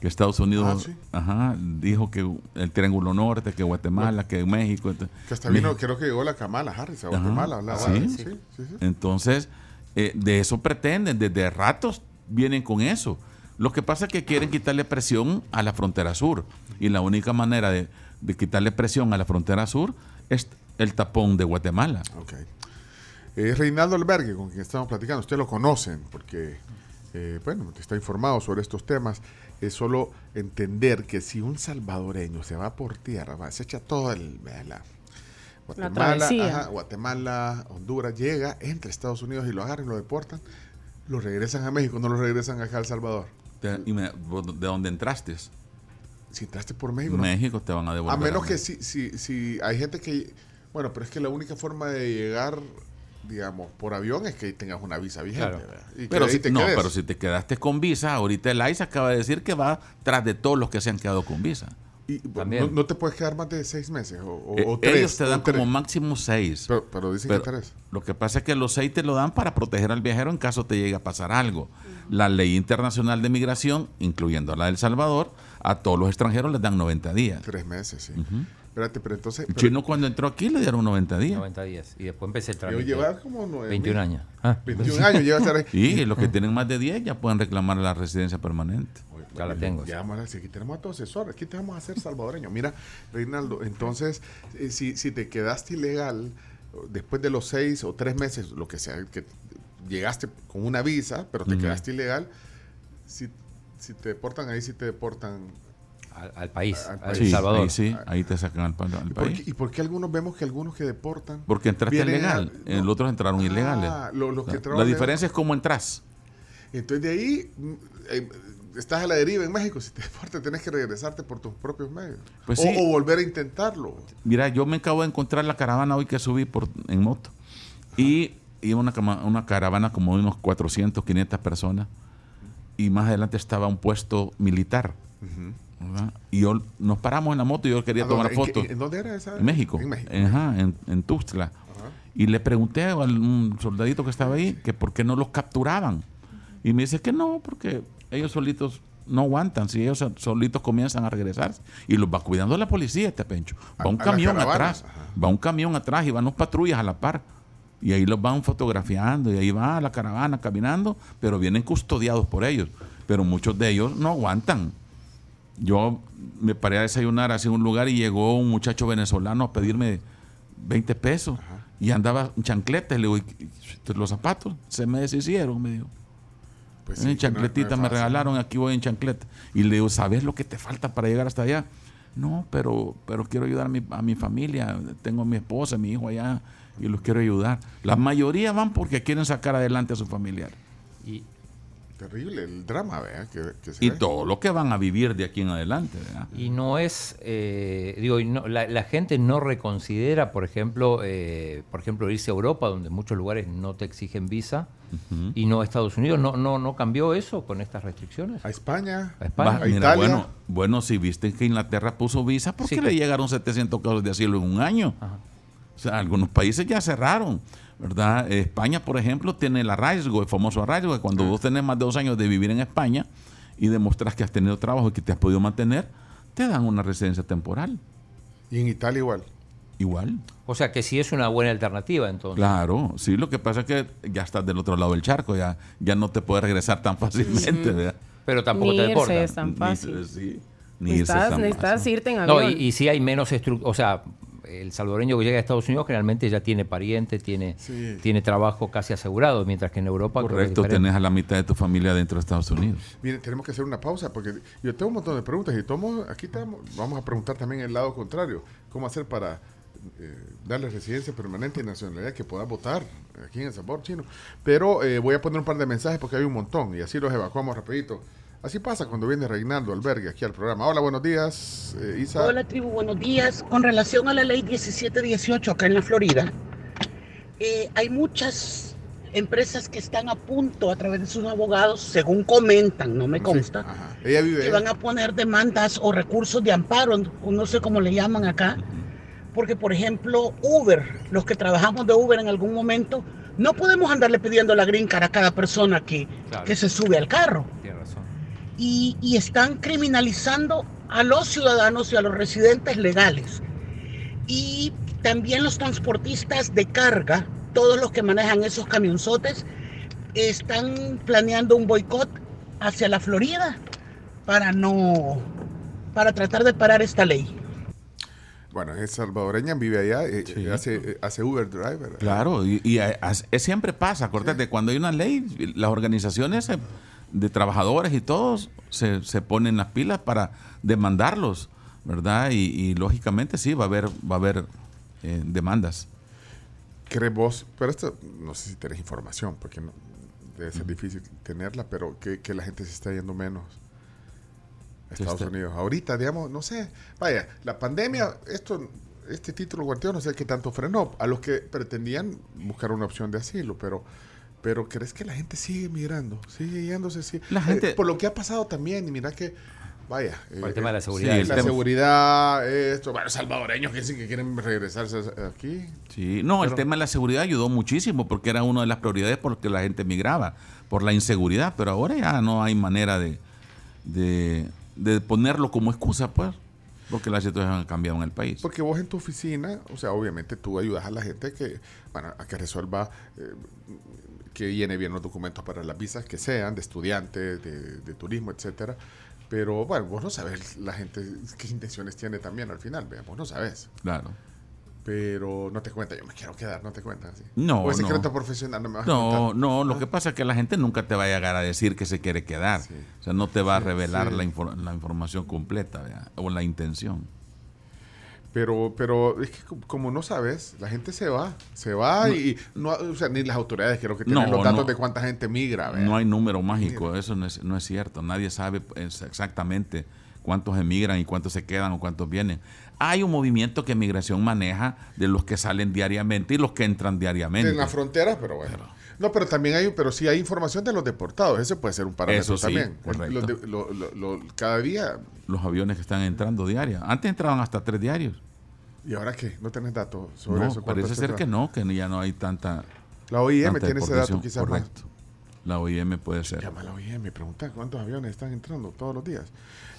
Que Estados Unidos Ah, sí. ajá, dijo que el Triángulo Norte, que Guatemala, que México. ent- Que hasta vino, creo que llegó la Kamala Harris a. Guatemala. sí, sí, sí. Entonces, eh, de eso pretenden, desde ratos vienen con eso. Lo que pasa es que quieren quitarle presión a la frontera sur. Y la única manera de, de quitarle presión a la frontera sur es el tapón de Guatemala. Ok. Eh, Reinaldo Albergue, con quien estamos platicando, ustedes lo conocen porque, eh, bueno, está informado sobre estos temas. Es solo entender que si un salvadoreño se va por tierra, va, se echa todo el... la- Guatemala, ajá, Guatemala, Honduras, llega, entra a Estados Unidos y lo agarran y lo deportan, lo regresan a México, no lo regresan acá a El Salvador. De, y me- de dónde entraste? Si entraste por México, no. México te van a devolver. A menos que si, si, si hay gente que... Bueno, pero es que la única forma de llegar, digamos, por avión es que tengas una visa vigente. Pero si, te no, quedes. pero si te quedaste con visa, ahorita el ICE acaba de decir que va tras de todos los que se han quedado con visa. Y, También. no, no te puedes quedar más de seis meses o, o- Eh, o tres. ellos te dan tres. como máximo seis. Pero, pero dicen Pero que tres. Lo que pasa es que los seis te lo dan para proteger al viajero en caso te llegue a pasar algo. La ley internacional de migración, incluyendo la del Salvador, a todos los extranjeros les dan 90 días. Tres meses, sí. Espérate, pero entonces... Pero chino cuando entró aquí le dieron 90 días. 90 días. Y después empecé el yo trámite. llevaba como nueve 21 mil. años. Ah, 21 años lleva a estar ahí. Y los que tienen más de 10 ya pueden reclamar la residencia permanente. Ya la tengo. Ya vamos a decir, aquí tenemos a tu asesor, aquí te vamos a hacer salvadoreño. Mira, Reinaldo, entonces, eh, si, si te quedaste ilegal después de los seis o tres meses, lo que sea, que llegaste con una visa, pero te quedaste ilegal, si, si te deportan ahí, si te deportan. al, al país, Al al país. Sí, Salvador. ahí sí, ahí te sacan al, ¿Y por, país. qué, ¿Y por qué algunos vemos que algunos que deportan? Porque entraste vienen legal, a- el otros entraron Ah, ilegales. lo- los que la, legal. diferencia es cómo entras. Entonces de ahí mm, eh, estás a la deriva en México. Si te deportan, tienes que regresarte por tus propios medios. Pues o, sí. o volver a intentarlo. Mira, yo me acabo de encontrar la caravana hoy que subí por, en moto. Y iba una, una caravana como de unos 400, 500 personas. Y más adelante estaba un puesto militar. Y yo, nos paramos en la moto y yo quería ¿A tomar fotos. ¿En dónde era esa? En México. En México. Ajá, en, en Tuxtla. Y le pregunté a un soldadito que estaba ahí que por qué no los capturaban. Y me dice que no, porque ellos solitos no aguantan. Si ellos solitos comienzan a regresar y los va cuidando la policía, este pencho. Va un a camión atrás. ajá. Va un camión atrás y van los patrullas a la par. Y ahí los van fotografiando y ahí va la caravana caminando, pero vienen custodiados por ellos. Pero muchos de ellos no aguantan. Yo me paré a desayunar hacia un lugar y llegó un muchacho venezolano a pedirme 20 pesos y andaba en chancletas. Le digo, "¿Y los zapatos se me deshicieron, me dijo. Pues en sí, no- chancletita me regalaron, aquí voy en chancleta. Y le digo, ¿sabes lo que te falta para llegar hasta allá? No, pero, pero quiero ayudar a mi, a mi familia. Tengo a mi esposa, mi hijo allá y los quiero ayudar. La mayoría van porque quieren sacar adelante a su familiar. Y, Terrible el drama, ¿verdad? Que, que se Y ve. todo lo que van a vivir de aquí en adelante. ¿verdad? y no es, eh, digo, y no- la, la gente no reconsidera, por ejemplo, eh, por ejemplo, irse a Europa, donde en muchos lugares no te exigen visa, y no a Estados Unidos. ¿No, no, ¿No cambió eso con estas restricciones? A España. A España. Va, a mira, Italia. bueno, bueno, si viste que Inglaterra puso visa, ¿por Sí, le llegaron 700 casos de asilo en un año? Ajá. O sea, algunos países ya cerraron, ¿verdad? España, por ejemplo, tiene el arraigo, el famoso arraigo, que cuando vos tenés más de dos años de vivir en España y demostras que has tenido trabajo y que te has podido mantener, te dan una residencia temporal. Y en Italia igual. Igual. O sea que sí es una buena alternativa entonces. Claro, sí, lo que pasa es que ya estás del otro lado del charco, ya, ya no te puedes regresar tan fácilmente, ¿verdad? Pero tampoco Ni te deportan. es tan Ni- fácil. sí, ni irse Necesitas, necesitas irte en No, y sí hay menos estructura, o sea, el salvadoreño que llega a Estados Unidos generalmente ya tiene parientes, tiene, Sí. tiene trabajo casi asegurado, mientras que en Europa Correcto, tenés a la mitad de tu familia dentro de Estados Unidos. Miren, tenemos que hacer una pausa porque yo tengo un montón de preguntas y tomo, aquí estamos, vamos a preguntar también el lado contrario. ¿Cómo hacer para eh, darle residencia permanente y nacionalidad que pueda votar aquí en El Sabor Chino? Pero eh, voy a poner un par de mensajes porque hay un montón y así los evacuamos rapidito. Así pasa cuando viene Reinaldo Albergue aquí al programa. Hola, buenos días, eh, Isa. Hola tribu, buenos días. Con relación a la ley 1718 acá en la Florida, eh, hay muchas empresas que están a punto a través de sus abogados, según comentan, no me consta. Ella vive que van a poner demandas o recursos de amparo, o no sé cómo le llaman acá, porque por ejemplo Uber, los que trabajamos de Uber en algún momento, no podemos andarle pidiendo la green card a cada persona que, Claro. que se sube al carro Tiene razón. Y, y están criminalizando a los ciudadanos y a los residentes legales. Y también los transportistas de carga, todos los que manejan esos camionzotes, están planeando un boicot hacia la Florida para no, para tratar de parar esta ley. Bueno, es salvadoreña, vive allá, eh, Sí. eh, hace, eh, hace Uber driver. Claro, y, y a- siempre pasa, acuérdate, cuando hay una ley, las organizaciones eh, de trabajadores y todos se, se ponen las pilas para demandarlos, ¿verdad? Y, y lógicamente sí, va a haber, va a haber eh, demandas. ¿Crees vos? Pero esto, no sé si tenés información, porque no, debe ser difícil tenerla, pero que, que la gente se está yendo menos a Estados está- Unidos. Ahorita, digamos, no sé. Vaya, la pandemia, esto, este título guardián no sé qué tanto frenó a los que pretendían buscar una opción de asilo, pero... Pero ¿crees que la gente sigue migrando? Sigue yéndose, sí. La gente- por lo que ha pasado también, y mira que vaya. Por el eh, tema de la eh, seguridad. sí, la tema- seguridad, esto, bueno, salvadoreños que dicen que quieren regresarse aquí. Sí, no, el tema de la seguridad ayudó muchísimo porque era una de las prioridades porque la gente migraba, por la inseguridad, pero ahora ya no hay manera de, de, de ponerlo como excusa, pues, porque la situación ha cambiado en el país. Porque vos en tu oficina, o sea, obviamente tú ayudas a la gente que, bueno, a que resuelva, eh, que llene bien los documentos para las visas que sean, de estudiantes, de, de turismo, etcétera. Pero bueno, vos no sabes la gente qué intenciones tiene también al final, vea, vos no sabes. Claro. Pero no te cuenta, yo me quiero quedar, no te cuentan así. No, O es no. secreto profesional, no me vas a No, no, lo Ah. que pasa es que la gente nunca te va a llegar a decir que se quiere quedar. Sí. O sea, no te va a revelar sí. La, infor- la información completa ¿verdad? o la intención. Pero, pero es que co- como no sabes, la gente se va, se va y no, o sea, ni las autoridades creo que tienen No, los datos no. de cuánta gente migra. No hay número mágico, eso no es, no es cierto. Nadie sabe es, exactamente cuántos emigran y cuántos se quedan o cuántos vienen. Hay un movimiento que migración maneja de los que salen diariamente y los que entran diariamente. en la frontera, pero bueno. No, pero también hay, pero sí hay información de los deportados. Ese puede ser un parámetro Eso sí, también. Correcto. los de- lo- lo- lo- cada día. Los aviones que están entrando diarios. Antes entraban hasta tres diarios. ¿Y ahora qué? ¿No tenés datos sobre No, eso? ¿Cuántos parece ser que no, que ya no hay tanta. La OIM tanta tiene ese dato quizás más. La OIM puede ser. Llama a la OIM y pregunta cuántos aviones están entrando todos los días.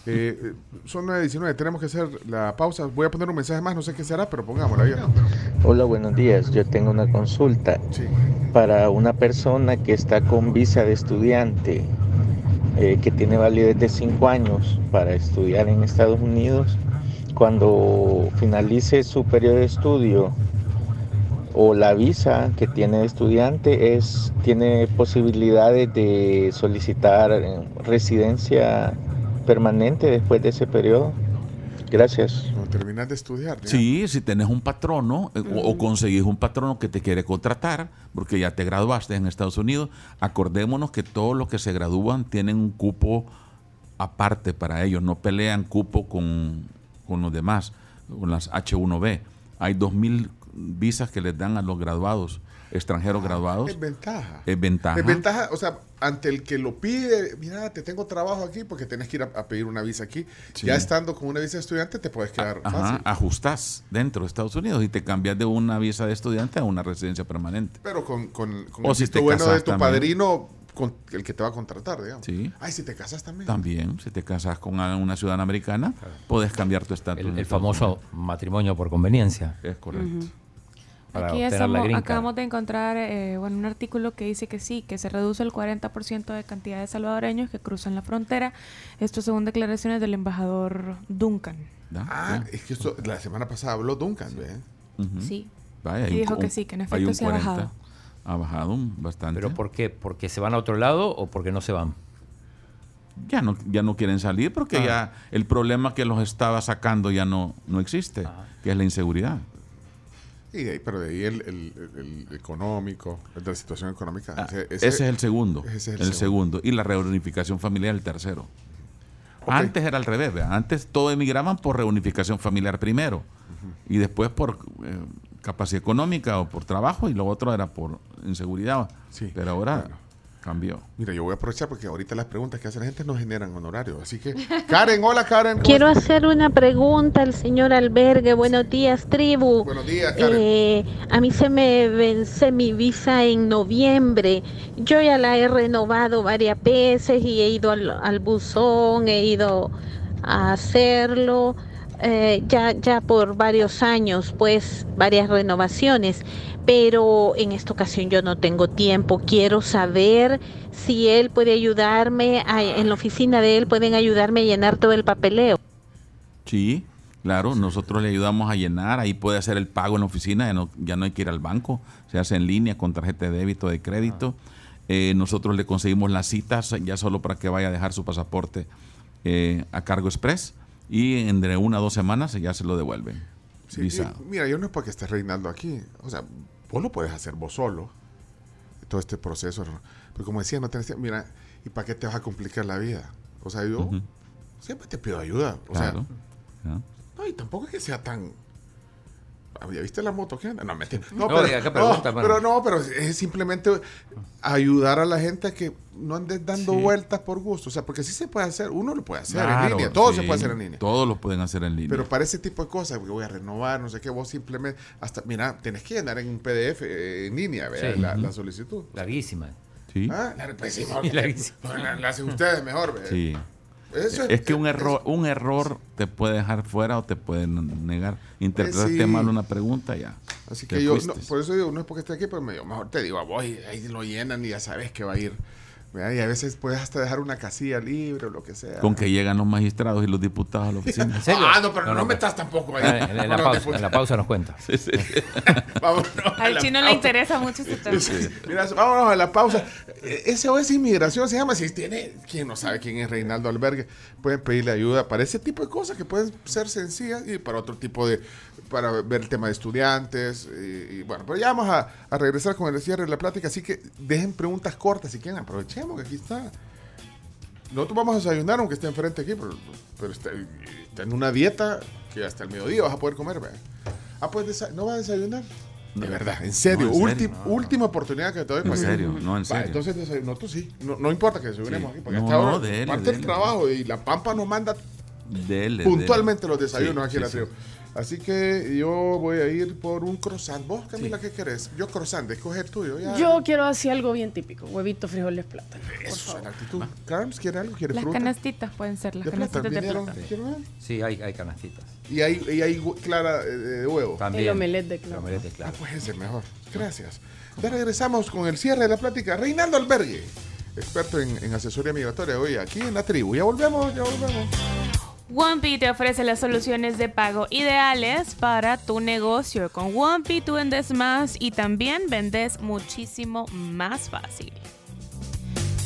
Eh, eh, son 9.19, tenemos que hacer la pausa. Voy a poner un mensaje más, no sé qué será, pero pongámoslo ahí. Hola, buenos días. Yo tengo una consulta Sí. para una persona que está con visa de estudiante, eh, que tiene validez de 5 años para estudiar en Estados Unidos. Cuando finalice su periodo de estudio o la visa que tiene estudiante es tiene posibilidades de solicitar eh, residencia permanente después de ese periodo. Gracias. Cuando terminas de estudiar. ya. Sí, si tenés un patrono eh, o, o conseguís un patrono que te quiere contratar, porque ya te graduaste en Estados Unidos, acordémonos que todos los que se gradúan tienen un cupo aparte para ellos, no pelean cupo con, con los demás, con las H1B. Hay 2.000 visas que les dan a los graduados, extranjeros graduados. Es ventaja. Es ventaja. Es ventaja, o sea, ante el que lo pide, mira, te tengo trabajo aquí porque tenés que ir a, a pedir una visa aquí. Sí. Ya estando con una visa de estudiante te puedes quedar Ajá, fácil. ajustás dentro de Estados Unidos y te cambias de una visa de estudiante a una residencia permanente. Pero con, con, con O el si te bueno de tu también. padrino, con el que te va a contratar, digamos. Sí. Ay, si te casas también. También, si te casas con una ciudadana americana, puedes cambiar tu estatus. El, famoso matrimonio por conveniencia. Es correcto. Para Aquí obtener la estamos- green card. acabamos de encontrar eh, bueno, un artículo que dice que sí, que se reduce el 40% de cantidad de salvadoreños que cruzan la frontera. Esto según declaraciones del embajador Duncan. Ah, es que esto, la semana pasada habló Duncan. Ujú. Sí. Vaya, Y dijo que sí, que en efecto se ha bajado. Ha bajado un- bastante. ¿Pero por qué? ¿Porque se van a otro lado o porque no se van? ya, no, ya no quieren salir porque Ah. ya el problema que los estaba sacando ya no, no existe, que es la inseguridad. Y de ahí, pero de ahí el, el- el- económico, el de la situación económica. Ah, ese- ese, ese- es el segundo. ese es el segundo. segundo. Y la reunificación familiar el tercero. Antes era al revés, ¿vea? antes todos emigraban por reunificación familiar primero y después por eh, capacidad económica o por trabajo y lo otro era por inseguridad. Sí, Pero ahora bueno. Cambió. Mira, yo voy a aprovechar porque ahorita las preguntas que hace la gente no generan honorarios. Así que, Karen, hola Karen. ¿cómo Quiero estás? hacer una pregunta al señor Albergue. Buenos días, tribu. Buenos días, Karen. Eh, a mí se me vence mi visa en noviembre. Yo ya la he renovado varias veces y he ido al, al buzón, he ido a hacerlo. Eh, ya, ya por varios años, pues varias renovaciones, pero en esta ocasión yo no tengo tiempo. Quiero saber si él puede ayudarme, a- en la oficina de él pueden ayudarme a llenar todo el papeleo. Sí, claro, nosotros le ayudamos a llenar, ahí puede hacer el pago en la oficina, ya no, ya no hay que ir al banco, se hace en línea con tarjeta de débito, de crédito. Eh, nosotros le conseguimos las citas ya solo para que vaya a dejar su pasaporte eh, a cargo express y entre una o dos semanas ya se lo devuelven. Sí, visado. y- mira, yo no es para que estés reinando aquí. O sea, vos lo puedes hacer vos solo. Todo este proceso. Pero como decía, no tenés tiempo. Mira, ¿y para qué te vas a complicar la vida? O sea, yo siempre te pido ayuda. O Claro. sea, ¿no? no, y tampoco es que sea tan ¿Ya viste la moto que anda? No, mentira. No, No, pero, diga, ¿qué no, pero no, pero es simplemente ayudar a la gente a que no andes dando Sí. vueltas por gusto. O sea, porque sí se puede hacer, uno lo puede hacer en línea, todo se puede hacer en línea. Todos lo pueden hacer en línea. Pero para ese tipo de cosas, que voy a renovar, no sé qué, vos simplemente, hasta, mira, tenés que llenar en un PDF eh, en línea, ¿verdad? Sí. la, solicitud. Larguísima. sí. Ah, la, pues larguísima. la, la hacen ustedes mejor, ¿verdad? Sí. Eso Es que un error, un error te puede dejar fuera o te puede negar. Interpretaste sí. mal una pregunta, ya. Así que yo, no, por eso digo, no es porque esté aquí, pero me digo, mejor te digo a vos, y ahí lo llenan y ya sabes que va a ir. ¿Verdad? Y a veces puedes hasta dejar una casilla libre o lo que sea. Con que llegan los magistrados y los diputados a la oficina. ¿En serio? Ah, no, pero no, No, no, metas tampoco ahí. Ah, En, en la pausa, en la pausa nos cuenta. Vámonos a Al la chino le interesa mucho este tema. Sí. Mira, vámonos a la pausa. Eh, SOS Inmigración se llama. Si tiene, quien no sabe quién es Reinaldo Albergue, pueden pedirle ayuda para ese tipo de cosas que pueden ser sencillas y para otro tipo de. para ver el tema de estudiantes. Y, y bueno, pero ya vamos a, a regresar con el cierre de la plática. Así que dejen preguntas cortas si quieren. Aprovechemos que aquí está. Nosotros vamos a desayunar, aunque esté enfrente aquí, pero, pero está, está en una dieta que hasta el mediodía vas a poder comer. ¿verdad? Ah, pues no vas a desayunar. De verdad, en serio. No, en serio, no, no. última oportunidad que te doy. En serio, no, en Va, serio. entonces desayuno. Nosotros sí. No, no importa que desayunemos Sí. aquí, porque hasta ahora parte dele. trabajo y la Pampa nos manda Dele, puntualmente dele. los desayunos Sí, aquí en la sí, tribu. Así que yo voy a ir por un croissant. ¿Vos, Camila, qué querés? Yo croissant, escoge el tuyo. Ya. Yo quiero así algo bien típico. Huevito, frijoles, plátano. Eso, en actitud. Carms, ¿quiere algo? ¿Quiere Las fruta? canastitas pueden ser, las canastitas de ¿Vinieron? plata. ¿Quiero ver? Sí, hay, hay canastitas. Y hay, y hay clara eh, de huevo. También. El omelette de de Ah, pues ese mejor. Gracias. Ya regresamos con el cierre de la plática. Reinaldo Albergue, experto en, en asesoría migratoria hoy aquí en la tribu. Ya volvemos, ya volvemos. OnePay te ofrece las soluciones de pago ideales para tu negocio. Con OnePay tú vendes más y también vendes muchísimo más fácil.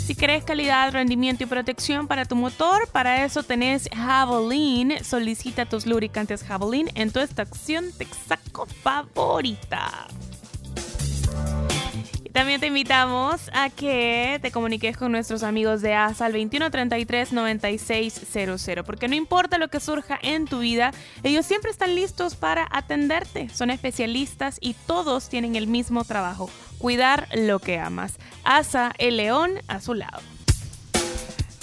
Si querés calidad, rendimiento y protección para tu motor, para eso tenés Javelin. Solicita tus lubricantes Javelin en tu estación Texaco favorita. También te invitamos a que te comuniques con nuestros amigos de ASA al 2133-9600, porque no importa lo que surja en tu vida, ellos siempre están listos para atenderte. Son especialistas y todos tienen el mismo trabajo, cuidar lo que amas. ASA, el león a su lado.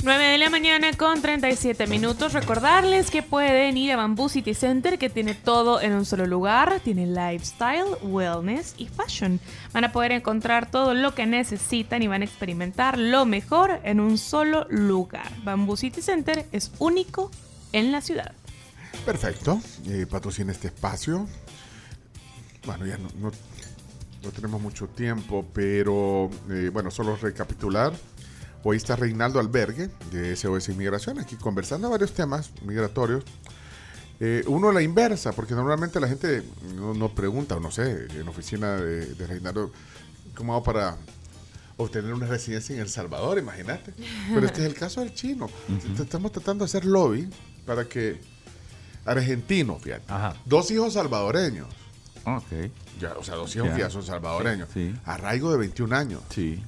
9 de la mañana con 37 minutos. Recordarles que pueden ir a Bamboo City Center, que tiene todo en un solo lugar. Tiene lifestyle, wellness y fashion. Van a poder encontrar todo lo que necesitan y van a experimentar lo mejor en un solo lugar. Bamboo City Center es único en la ciudad. Perfecto. Eh, patrocina este espacio. Bueno, ya no, tenemos mucho tiempo, pero eh, bueno, solo recapitular. Hoy está Reinaldo Albergue de SOS Inmigración, aquí conversando varios temas migratorios. Eh, uno a la inversa, porque normalmente la gente no, no pregunta, o no sé, en la oficina de, de Reinaldo, ¿cómo hago para obtener una residencia en El Salvador? Imagínate. Pero este es el caso del chino. Estamos tratando de hacer lobby para que argentino, fíjate, Ajá. dos hijos salvadoreños, Ok, ya, o sea, dos hijos ya son salvadoreños, Sí, sí. arraigo de 21 años. sí.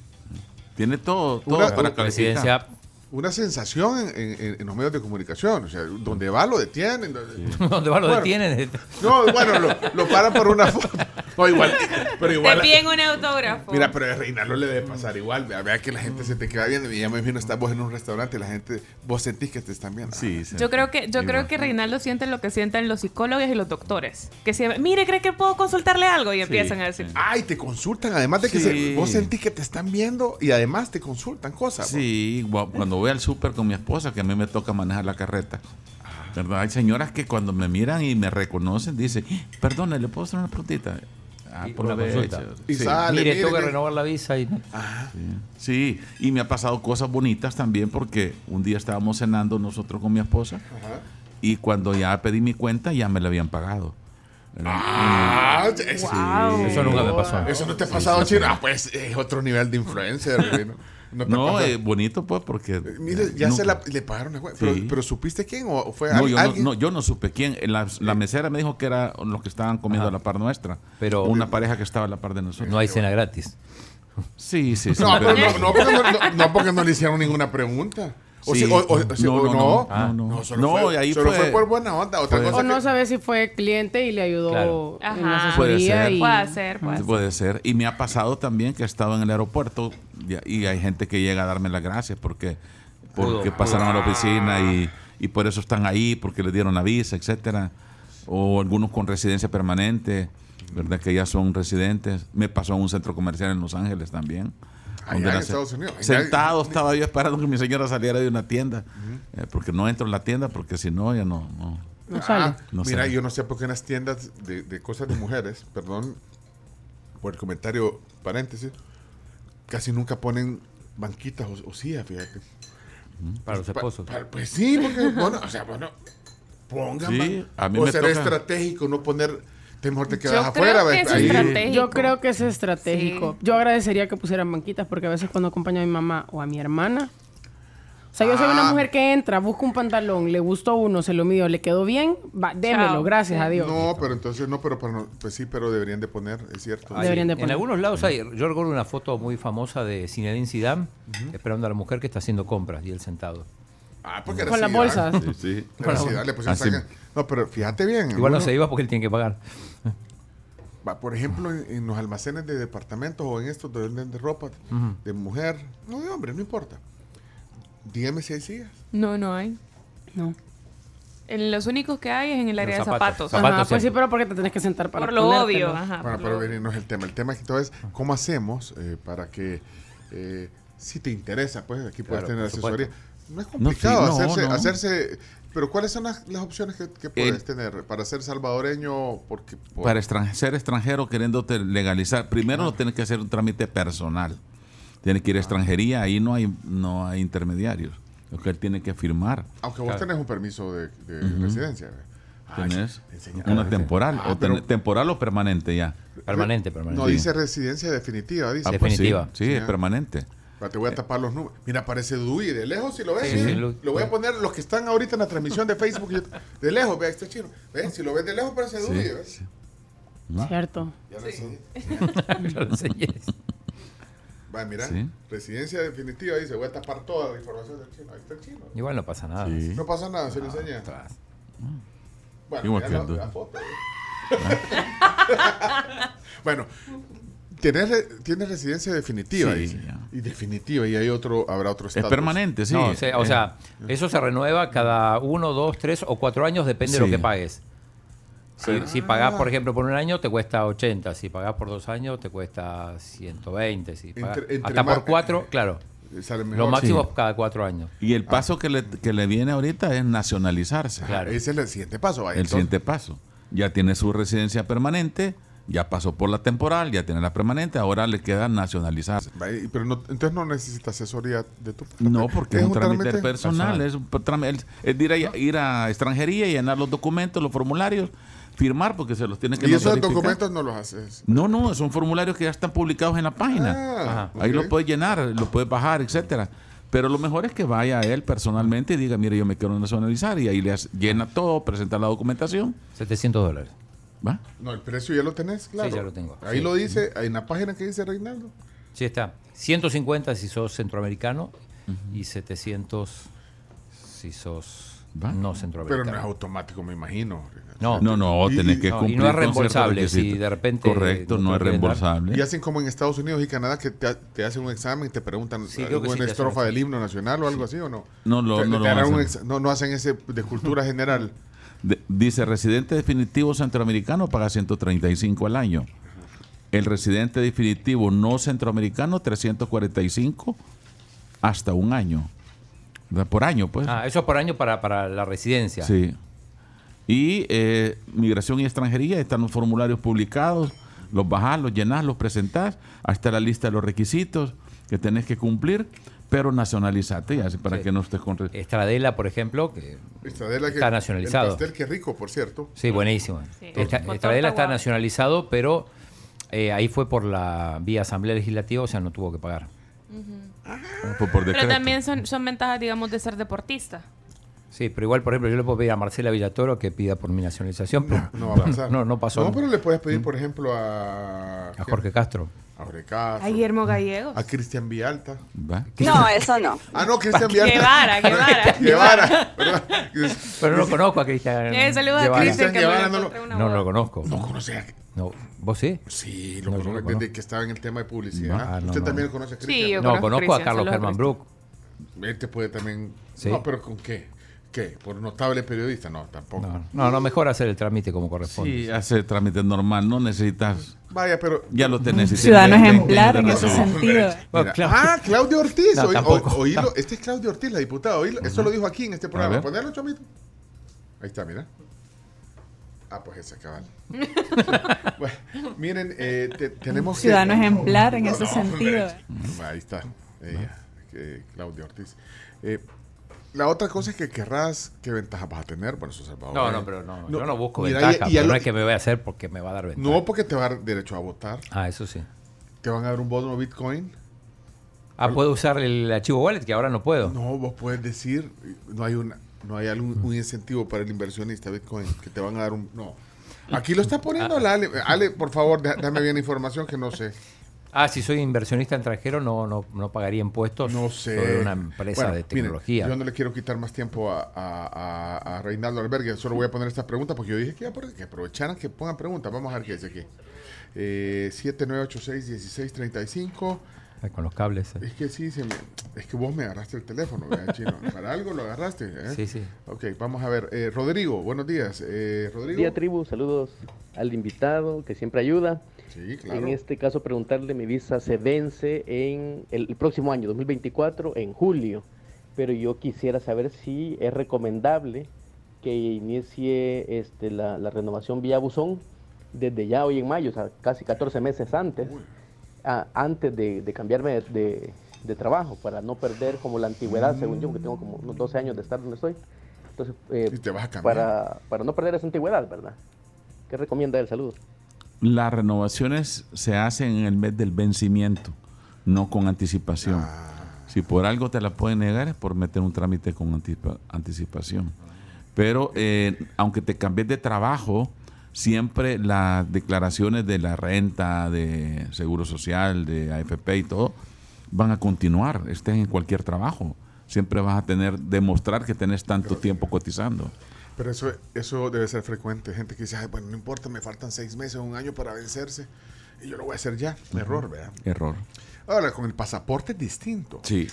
Tiene todo, todo Una- para una calificar. Presidencia. Una sensación en, en- en los medios de comunicación, o sea, donde va lo detienen. donde- ¿Dónde va lo Bueno. detienen? No, bueno, lo, lo paran por una foto. No, igual, pero igual. un autógrafo. Mira, pero a Reinaldo le debe pasar igual. Vea, que la gente se te queda viendo. Y ya me imagino, estás vos en un restaurante y la gente, vos sentís que te están viendo. Sí, sí. Yo creo que yo creo que Reinaldo siente lo que sienten los psicólogos y los doctores. Que si, mire, ¿cree que puedo consultarle algo? Y empiezan a decir. Ay, te consultan, además de que Sí. se- vos sentís que te están viendo y además te consultan cosas. Sí, cuando voy al súper con mi esposa, que a mí me toca manejar la carreta. ¿Verdad? Hay señoras que cuando me miran y me reconocen dicen, perdone, ¿le puedo hacer una preguntita? Ah, Y Sí. sale, Mire, tengo que renovar la visa y... Sí, y me ha pasado cosas bonitas también porque un día estábamos cenando nosotros con mi esposa Ajá. y cuando ya pedí mi cuenta ya me la habían pagado. Ah, es- Wow. Eso nunca me pasó. Eso no te ha pasado, chino. Ah, pues es otro nivel de influencer. ¿no? Eh, bonito pues porque... Eh, Mire, ya nunca- se la, le pagaron la cuenta. Pero, Sí. pero ¿supiste quién o fue No yo no, alguien? no, yo no supe quién. La, la mesera me dijo que era los que estaban comiendo a la par nuestra. Pero- Una pareja que estaba a la par de nosotros. No hay cena gratis. Sí, sí, sí. No, pero- no, no, porque no, no, no porque no le hicieron ninguna pregunta. O Sí. si- o- o- o si- No, no, no, no, no. no, solo, No, fue, y ahí solo fue- fue por buena onda. Otra fue- cosa O no que- sabes si fue cliente y le ayudó Claro. en la Ajá. Puede asesoría. ser. y- Puede ser, puede ser. Puede ser. Y me ha pasado también que he estado en el aeropuerto y, y hay gente que llega a darme las gracias porque, porque Pudo. pasaron a la oficina y, y por eso están ahí, porque les dieron la visa, etcétera. O algunos con residencia permanente, ¿verdad? Que ya son residentes. Me pasó en un centro comercial en Los Ángeles también. Allá donde en Estados Unidos. Sentado estaba yo esperando que mi señora saliera de una tienda. eh, porque no entro en la tienda porque si no, ya no... no. No sale. Ah, No mira, sale. yo no sé por qué en las tiendas de, de cosas de mujeres, perdón por el comentario paréntesis, casi nunca ponen banquitas o, o sillas, fíjate. Para los esposos. pa- pues sí, porque, bueno, o sea, bueno, pongan. Sí, a mí o me será toca- estratégico no poner, te mejor te Yo quedas creo afuera. que ¿ves? es estratégico. Yo creo que es estratégico. Yo agradecería que pusieran banquitas porque a veces cuando acompaño a mi mamá o a mi hermana. O sea, yo soy una Ah. mujer que entra, busca un pantalón, le gustó uno, se lo midió, le quedó bien, va, démelo, Chao. gracias a Dios. No, pero entonces no, pero para no- pues sí, pero deberían de poner, es cierto. Hay- Deberían de en poner. algunos lados hay. Yo recuerdo una foto muy famosa de Zinedine Zidane esperando a la mujer que está haciendo compras y él sentado. Ah, porque era Con las bolsas. ¿ah? Sí, sí. Era Así. sacan- No, pero fíjate bien. Igual no se iba porque él tiene que pagar. Va, por ejemplo, en, en los almacenes de departamentos o en estos donde venden de ropa de mujer, no de hombre, no importa. Dígame si hay sillas. No, no hay. No. En los únicos que hay es en el área de zapatos. zapatos. Ajá, pues sí, pero porque te tenés que sentar para Por lo ponértelo. obvio. Ajá, bueno, pero venir no es el tema. El tema aquí todo es cómo hacemos eh, para que, eh, si te interesa, pues aquí puedes Claro, tener asesoría. No es No, complicado sí, no, hacerse, no. hacerse. Pero ¿cuáles son las, las opciones que, que puedes tener para ser salvadoreño? Porque, por- Para extran- ser extranjero queriéndote legalizar, primero no tienes que hacer un trámite personal. Tienes que ir a extranjería, ahí no hay, no hay intermediarios. Lo que él tiene que firmar. aunque vos Claro. tenés un permiso de, de residencia. Ay, Tenés una temporal, Ah, o ten- temporal o permanente ya. Permanente, permanente. No, dice residencia definitiva, dice. Ah, pues sí, Definitiva. Sí, Sí, es permanente. Te voy a tapar los números. Mira, parece Dewey de lejos, si lo ves. Sí, ¿sí? sí, lo- voy a poner los que están ahorita en la transmisión de Facebook. yo- de lejos, vea, este chino. ¿Ves? Si lo ves de lejos, parece Dewey. Cierto. Ya lo enseñé. Yo lo enseñé. Va, mira, Sí. residencia definitiva, dice, voy a tapar toda la información del chino. Ahí está el chino. Igual no pasa nada. Sí. No pasa nada, se lo enseña. Atrás. Bueno, Igual ya que la, el Dewey. la foto. bueno, tienes, re- tienes residencia definitiva, Sí, ya. Y definitiva, y hay otro, habrá otro Es estatus. permanente, sí. No, o sea, o Eh, sea, eso se renueva cada uno, dos, tres o cuatro años, depende de lo que pagues. Si, si pagás, por ejemplo, por un año, te cuesta 80. Si pagás por dos años, te cuesta 120. Si pagás- Entre- entre hasta por cuatro, claro. Sale mejor. Lo máximo Sí. es cada cuatro años. Y el paso que, le, que le viene ahorita es nacionalizarse. Claro. Ese es el siguiente paso. el entonces- siguiente paso. Ya tiene su residencia permanente, ya pasó por la temporal, ya tiene la permanente, ahora le queda nacionalizarse. Pero no, entonces no necesita asesoría de tu parte. No, porque es, un trámite trámite personal, es, un es- ir a, ir a extranjería y llenar los documentos, los formularios, firmar porque se los tiene que Y esos notificar. documentos no los haces. No, no, son formularios que ya están publicados en la página. Ah, Ahí ok. lo puedes llenar, lo puedes bajar, etcétera. Pero lo mejor es que vaya él personalmente y diga, mire, yo me quiero nacionalizar y ahí le llena todo, presenta la documentación. 700 dólares. ¿Va? No, el precio ya lo tenés, claro. ya lo tengo. Ahí Sí. lo dice, en la página que dice Reinaldo. Sí está. 150 si sos centroamericano y 700 si sos Va. no Pero centroamericano. no es automático, me imagino. No, No, no, Y- tenés y- que no, y cumplir no es reembolsable, si de repente Correcto, no es dar. reembolsable. Y hacen como en Estados Unidos y Canadá que te, te hacen un examen y te preguntan Sí, alguna sí estrofa del himno nacional o algo así o no. No lo- Te- no te lo hacen. ex- no, no hacen ese de cultura general. De- dice, residente definitivo centroamericano paga 135 al año. El residente definitivo no centroamericano, 345 hasta un año. Por año, pues. Ah, eso es por año para, para la residencia. Sí. Y eh, migración y extranjería, están los formularios publicados, los bajás, los llenás, los presentás, hasta la lista de los requisitos que tenés que cumplir, pero nacionalizate, ya, para Sí. que no estés con... Estradela, por ejemplo, que Estradela que- Está nacionalizado. El pastel, qué rico, por cierto. sí, buenísimo. Sí. Esta- Estradela está nacionalizado, pero eh, ahí fue por la vía asamblea legislativa, o sea, no tuvo que pagar. Decreto. Pero también son, son ventajas, digamos, de ser deportista. Sí, pero igual, por ejemplo, yo le puedo pedir a Marcela Villatoro que pida por mi nacionalización, pero No va a pasar. no, no pasó. No, pero le puedes pedir, por ejemplo, a... a Jorge Castro. Aurecaso. A Guillermo Gallegos. A Cristian Vialta. No, eso no. Ah, no, Cristian Vialta. Guevara, Guevara. Guevara. Pero no lo conozco a Cristian. Eh, saludos a. Cristian, Guevara no No, lo conozco. No conoce a... No, ¿Vos sí? Sí, lo No, conozco desde conozco. que estaba en el tema de publicidad. No, ah, no, ¿Usted no. también lo conoce a Cristian? Sí, yo No, conozco a conozco a Carlos a Germán. Brook. Él te puede también... Sí. No, pero ¿con qué? ¿Qué? ¿Por notable periodista? No, tampoco. No, no, no, mejor hacer el trámite como corresponde. Sí, hace trámite normal, no necesitas. Vaya, pero... Ya lo tenés. Ciudadano tienes 20 ejemplar en ese sentido. Mira, Claudio- Ah, Claudio Ortiz. No, tampoco. o- oílo. Este es Claudio Ortiz, la diputada. Oílo. Esto lo dijo aquí en este programa. Ponerlo, chomito. Ahí está, mira. Ah, pues ese cabal. bueno, miren, eh, te- tenemos que- Ciudadano ejemplar en ese No, sentido. hombre. Ahí está. Ella, que- Claudia Ortiz. Eh, la otra cosa es que querrás, ¿qué ventaja vas a tener? Bueno, eso es Salvador. No, no, pero no, yo no busco mira, ventaja, y- y a pero lo- no es que me voy a hacer porque me va a dar ventaja. No, porque te va a dar derecho a votar. Ah, eso sí. Te van a dar un bono Bitcoin. Ah, ¿puedo usar el archivo wallet? Que ahora no puedo. No, vos puedes decir, no hay una, no hay algún un incentivo para el inversionista Bitcoin que te van a dar un, no. Aquí lo está poniendo la Ale. Ale, por favor, dame bien información que no sé. Ah, si soy inversionista extranjero no, no, no pagaría impuestos No sé. sobre una empresa Bueno, de miren, tecnología. yo no le quiero quitar más tiempo a, a, a- a Reinaldo Albergue. Solo voy a poner estas preguntas porque yo dije que, aprovecharan que pongan preguntas. Vamos a ver qué dice aquí. Eh, 7986-1635. Ay, con los cables. eh. Es que sí, se me- es que vos me agarraste el teléfono, ¿verdad, chino? Para algo lo agarraste. ¿eh? Sí, sí. Ok, vamos a ver. Eh, Rodrigo, buenos días. Eh, Rodrigo. Día tribu, saludos al invitado que siempre ayuda. Sí, claro. En este caso preguntarle, mi visa se vence en el, el próximo año, 2024, en julio. Pero yo quisiera saber si es recomendable que inicie este, la, la renovación vía buzón desde ya hoy en mayo, o sea, casi 14 meses antes, a- antes de, de cambiarme de, de- de trabajo, para no perder como la antigüedad, según yo, que tengo como unos 12 años de estar donde estoy. Entonces, eh, Y te vas a cambiar. para, para no perder esa antigüedad, ¿verdad? ¿Qué recomienda él? Saludos. Las renovaciones se hacen en el mes del vencimiento, no con anticipación. Ah. Si por algo te la pueden negar es por meter un trámite con anticipación. Pero eh, aunque te cambies de trabajo, siempre las declaraciones de la renta, de seguro social, de AFP y todo, van a continuar, estés en cualquier trabajo. Siempre vas a tener, demostrar que tenés tanto tiempo cotizando. Pero eso, eso debe ser frecuente. Gente que dice, Ay, bueno, no importa, me faltan seis meses o un año para vencerse. Y yo lo voy a hacer ya. Error, ¿verdad? Error. Ahora, con el pasaporte es distinto. Sí.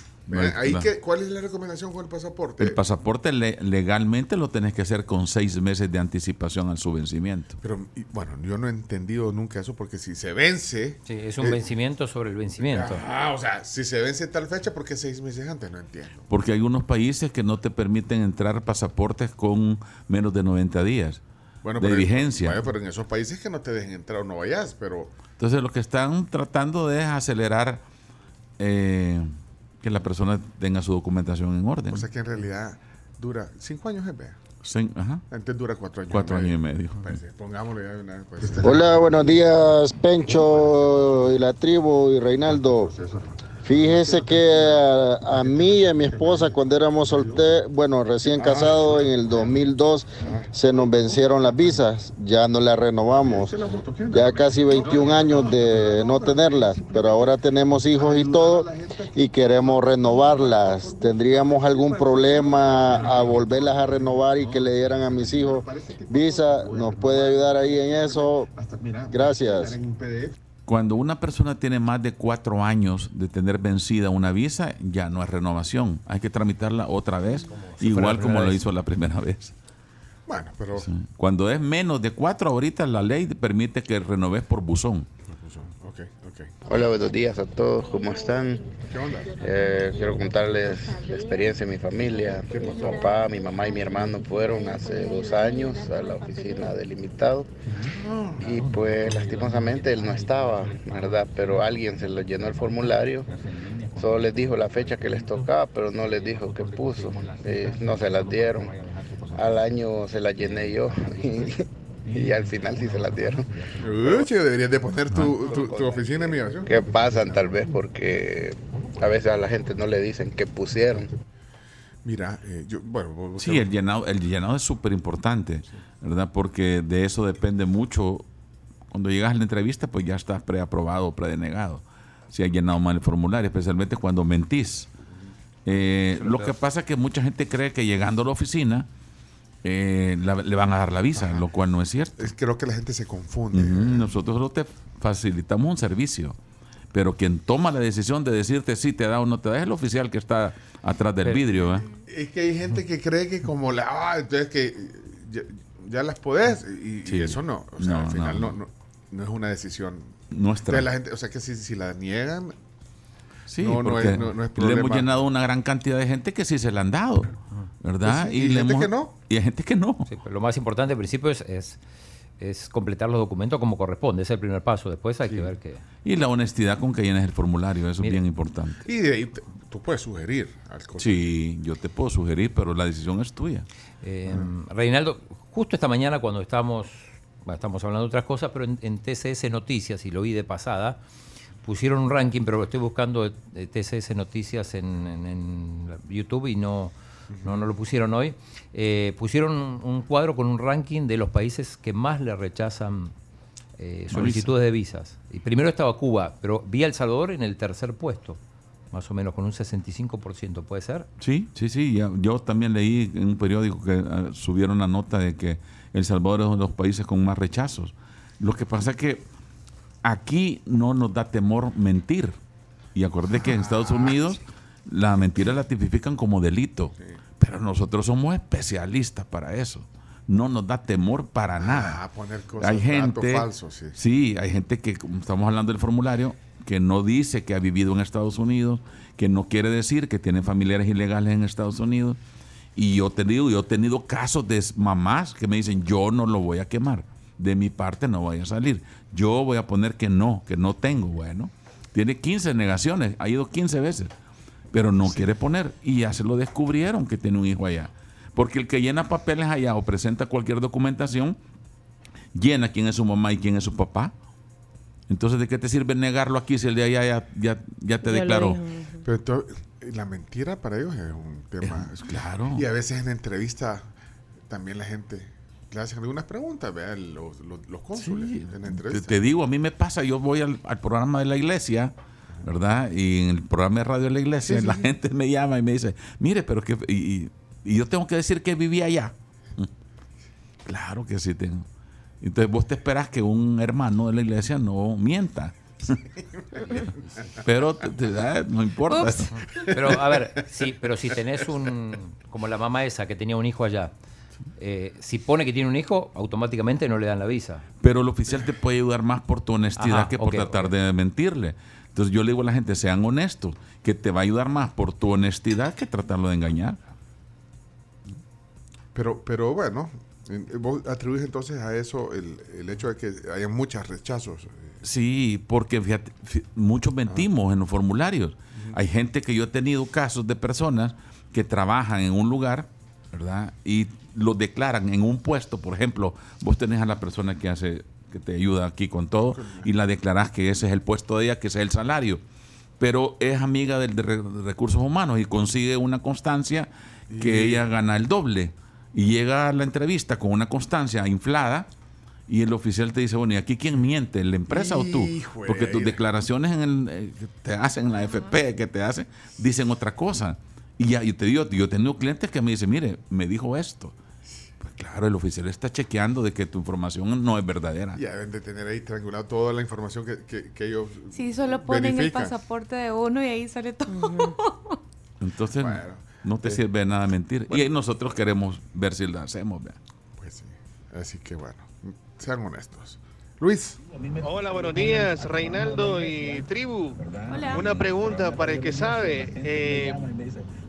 Que, ¿Cuál es la recomendación con el pasaporte? El pasaporte le- legalmente lo tenés que hacer con seis meses de anticipación al su vencimiento. Pero, y, bueno, yo no he entendido nunca eso porque si se vence... Sí, es un eh, vencimiento sobre el vencimiento. Ah, o sea, si se vence tal fecha, ¿por qué seis meses antes? No entiendo. Porque hay unos países que no te permiten entrar pasaportes con menos de 90 días Bueno, de pero, vigencia. Bueno, pero en esos países que no te dejen entrar o no vayas, pero... Entonces lo que están tratando de es acelerar eh, que la persona tenga su documentación en orden. O sea que en realidad dura cinco años, es vea. Sí, ajá. Antes dura cuatro años. Cuatro años y medio. Pues, sí, pongámosle ya una vez, pues. Hola, buenos días, Pencho y la tribu y Reinaldo. Fíjese que a, mí y a mi esposa cuando éramos solteros, bueno, recién casados en el 2002, se nos vencieron las visas, ya no las renovamos. Ya casi 21 años de no tenerlas, pero ahora tenemos hijos y todo y queremos renovarlas. ¿Tendríamos algún problema a volverlas a renovar y que le dieran a mis hijos visa? ¿Nos puede ayudar ahí en eso? Gracias. Cuando una persona tiene más de cuatro años de tener vencida una visa, ya no es renovación. Hay que tramitarla otra vez, si igual como lo vez. hizo la primera vez. Bueno, pero... Sí. Cuando es menos de cuatro, ahorita la ley permite que renoves por buzón. Ok, ok. Hola, buenos días a todos, ¿cómo están? ¿Qué onda? Eh, quiero contarles la experiencia de mi familia. Mi papá, mi mamá y mi hermano fueron hace dos años a la oficina del invitado y pues lastimosamente él no estaba, ¿verdad? Pero alguien se le llenó el formulario, solo les dijo la fecha que les tocaba, pero no les dijo qué puso, Eh, no se las dieron. Al año se las llené yo y, y al final sí se las dieron. Uy, deberías de poner tu, tu, tu oficina de migración. que pasan tal vez porque a veces a la gente no le dicen que pusieron. Mira, eh, yo, bueno, vos- Sí, el llenado, el llenado es súper importante, ¿verdad? Porque de eso depende mucho Cuando llegas a la entrevista, pues ya estás preaprobado o predenegado. Si has llenado mal el formulario, especialmente cuando mentís. Eh, lo que pasa es que mucha gente cree que llegando a la oficina eh, la- le van a dar la visa, lo cual no es cierto. Es, creo que la gente se confunde. Nosotros solo te facilitamos un servicio. Pero quien toma la decisión de decirte si te da o no te da es el oficial que está atrás del vidrio. ¿eh? Es que hay gente que cree que como la... Ah, entonces que ya, ya las podés. Y, y Sí. eso no. O sea, No, al final no. no, no, no es una decisión Nuestra. de la gente. O sea, que si, si la niegan... Sí, no, no es, no, no es le hemos problema. llenado una gran cantidad de gente que sí se la han dado, ¿verdad? Pues sí, y le gente hemos- que no. Y hay gente que no. Sí, pero lo más importante al principio es, es, es completar los documentos como corresponde. Ese es el primer paso. Después hay que ver que... Y la honestidad con que llenes el formulario, eso es bien importante. Y de ahí te- tú puedes sugerir al. Sí, yo te puedo sugerir, pero la decisión es tuya. Eh, Reinaldo, justo esta mañana cuando estamos, bueno, estamos hablando de otras cosas, pero en, en TCS Noticias, y lo vi de pasada, pusieron un ranking, pero estoy buscando eh, TCS Noticias en, en- en YouTube y no, no, no lo pusieron hoy. Eh, pusieron un, cuadro con un ranking de los países que más le rechazan eh, solicitudes de visas. Y primero estaba Cuba, pero vi a El Salvador en el tercer puesto, más o menos con un 65%, ¿puede ser? Sí, sí, sí. yo también leí en un periódico que ah, subieron la nota de que El Salvador es uno de los países con más rechazos. Lo que pasa es que aquí no nos da temor mentir. Y acordé que en Estados Unidos la mentira la tipifican como delito. Pero nosotros somos especialistas para eso. No nos da temor para nada. Ah, poner cosas, hay gente, falsos, sí. Sí, hay gente que, como estamos hablando del formulario, que no dice que ha vivido en Estados Unidos, que no quiere decir que tiene familiares ilegales en Estados Unidos. Y yo te digo, yo he tenido casos de mamás que me dicen, yo no lo voy a quemar. De mi parte no voy a salir. Yo voy a poner que no, que no tengo. Bueno, tiene 15 negaciones, ha ido 15 veces, pero no quiere poner. Y ya se lo descubrieron que tiene un hijo allá. Porque el que llena papeles allá o presenta cualquier documentación, llena quién es su mamá y quién es su papá. Entonces, ¿de qué te sirve negarlo aquí si el de allá ya, ya, ya te Ya declaró? Pero entonces, la mentira para ellos es un tema. claro. Y a veces en entrevista también la gente le hacen algunas preguntas, vea, los, los, los cónsules en la Te, entrevista. te digo, a mí me pasa, yo voy al, al programa de la iglesia, ¿verdad? Y en el programa de radio de la iglesia, Sí, sí, la sí. gente me llama y me dice, mire, pero que... Y, y- y yo tengo que decir que vivía allá. Claro que sí tengo. Entonces vos te esperas que un hermano de la iglesia no mienta. pero te- te da- no importa. Ups. Pero a ver, sí, pero si tenés un, como la mamá esa que tenía un hijo allá, eh, si pone que tiene un hijo, automáticamente no le dan la visa. Pero el oficial te puede ayudar más por tu honestidad Ajá, que por tratar de mentirle. Entonces yo le digo a la gente, sean honestos, que te va a ayudar más por tu honestidad que tratarlo de engañar. Pero, pero bueno, en- vos atribuís entonces a eso el, el hecho de que haya muchos rechazos. Sí, porque fíjate, fí- muchos mentimos en los formularios. Hay gente que yo he tenido casos de personas que trabajan en un lugar, ¿verdad? Y lo declaran en un puesto, por ejemplo, vos tenés a la persona que hace que te ayuda aquí con todo y la declarás que ese es el puesto de ella, que ese es el salario. Pero es amiga del de re- de recursos humanos y consigue una constancia que Y- ella gana el doble y llega a la entrevista con una constancia inflada y el oficial te dice, bueno, ¿y aquí quién miente? ¿La empresa o tú? Porque tus declaraciones en el, eh, que te hacen en la FP, que te hacen, dicen otra cosa. Y ya, yo te digo, yo he tenido clientes que me dicen, mire, me dijo esto. Pues claro, el oficial está chequeando de que tu información no es verdadera. Ya deben de tener ahí triangulado toda la información que, que, que ellos Sí, solo ponen el pasaporte de uno y ahí sale todo. Entonces, no te eh, sirve de nada mentir. y nosotros queremos ver si lo hacemos. vea. Pues sí. Así que bueno, sean honestos. Luis. Hola, buenos días, Reinaldo y tribu. Hola. Una pregunta para el que sabe. Eh,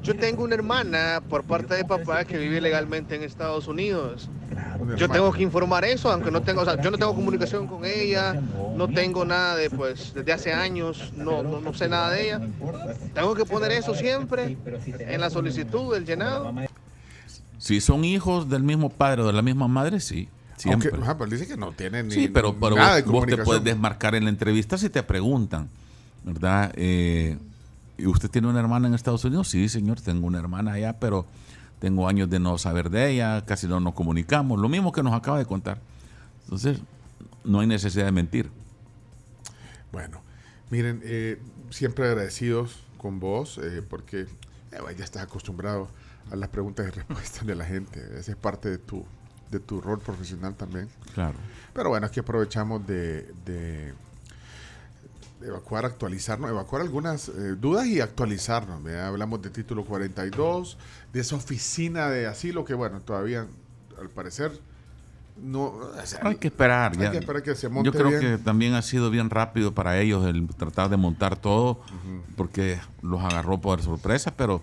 yo tengo una hermana por parte de papá que vive legalmente en Estados Unidos. Yo tengo que informar eso, aunque no tengo, o sea, yo no tengo comunicación con ella, no tengo nada de, pues, desde hace años, no, no, no sé nada de ella. Tengo que poner eso siempre en la solicitud del llenado. Si son hijos del mismo padre o de la misma madre, sí. Siempre. Aunque, ajá, pero dice que no tienen ni Sí, pero, pero nada de vos, vos te puedes desmarcar en la entrevista si te preguntan, ¿verdad? Eh, ¿Y usted tiene una hermana en Estados Unidos? Sí, señor, tengo una hermana allá, pero tengo años de no saber de ella, casi no nos comunicamos, lo mismo que nos acaba de contar. Entonces, no hay necesidad de mentir. Bueno, miren, eh, siempre agradecidos con vos, eh, porque eh, ya estás acostumbrado a las preguntas y respuestas de la gente. Esa es parte de tu, de tu rol profesional también. Claro. Pero bueno, aquí aprovechamos de, de- evacuar, actualizarnos, evacuar algunas eh, dudas y actualizarnos. ¿verdad? Hablamos de título 42, de esa oficina de asilo que, bueno, todavía, al parecer, no... o sea, Hay que esperar. Hay ya. que esperar que se monte Yo creo bien. que también ha sido bien rápido para ellos el tratar de montar todo, porque los agarró por sorpresa, pero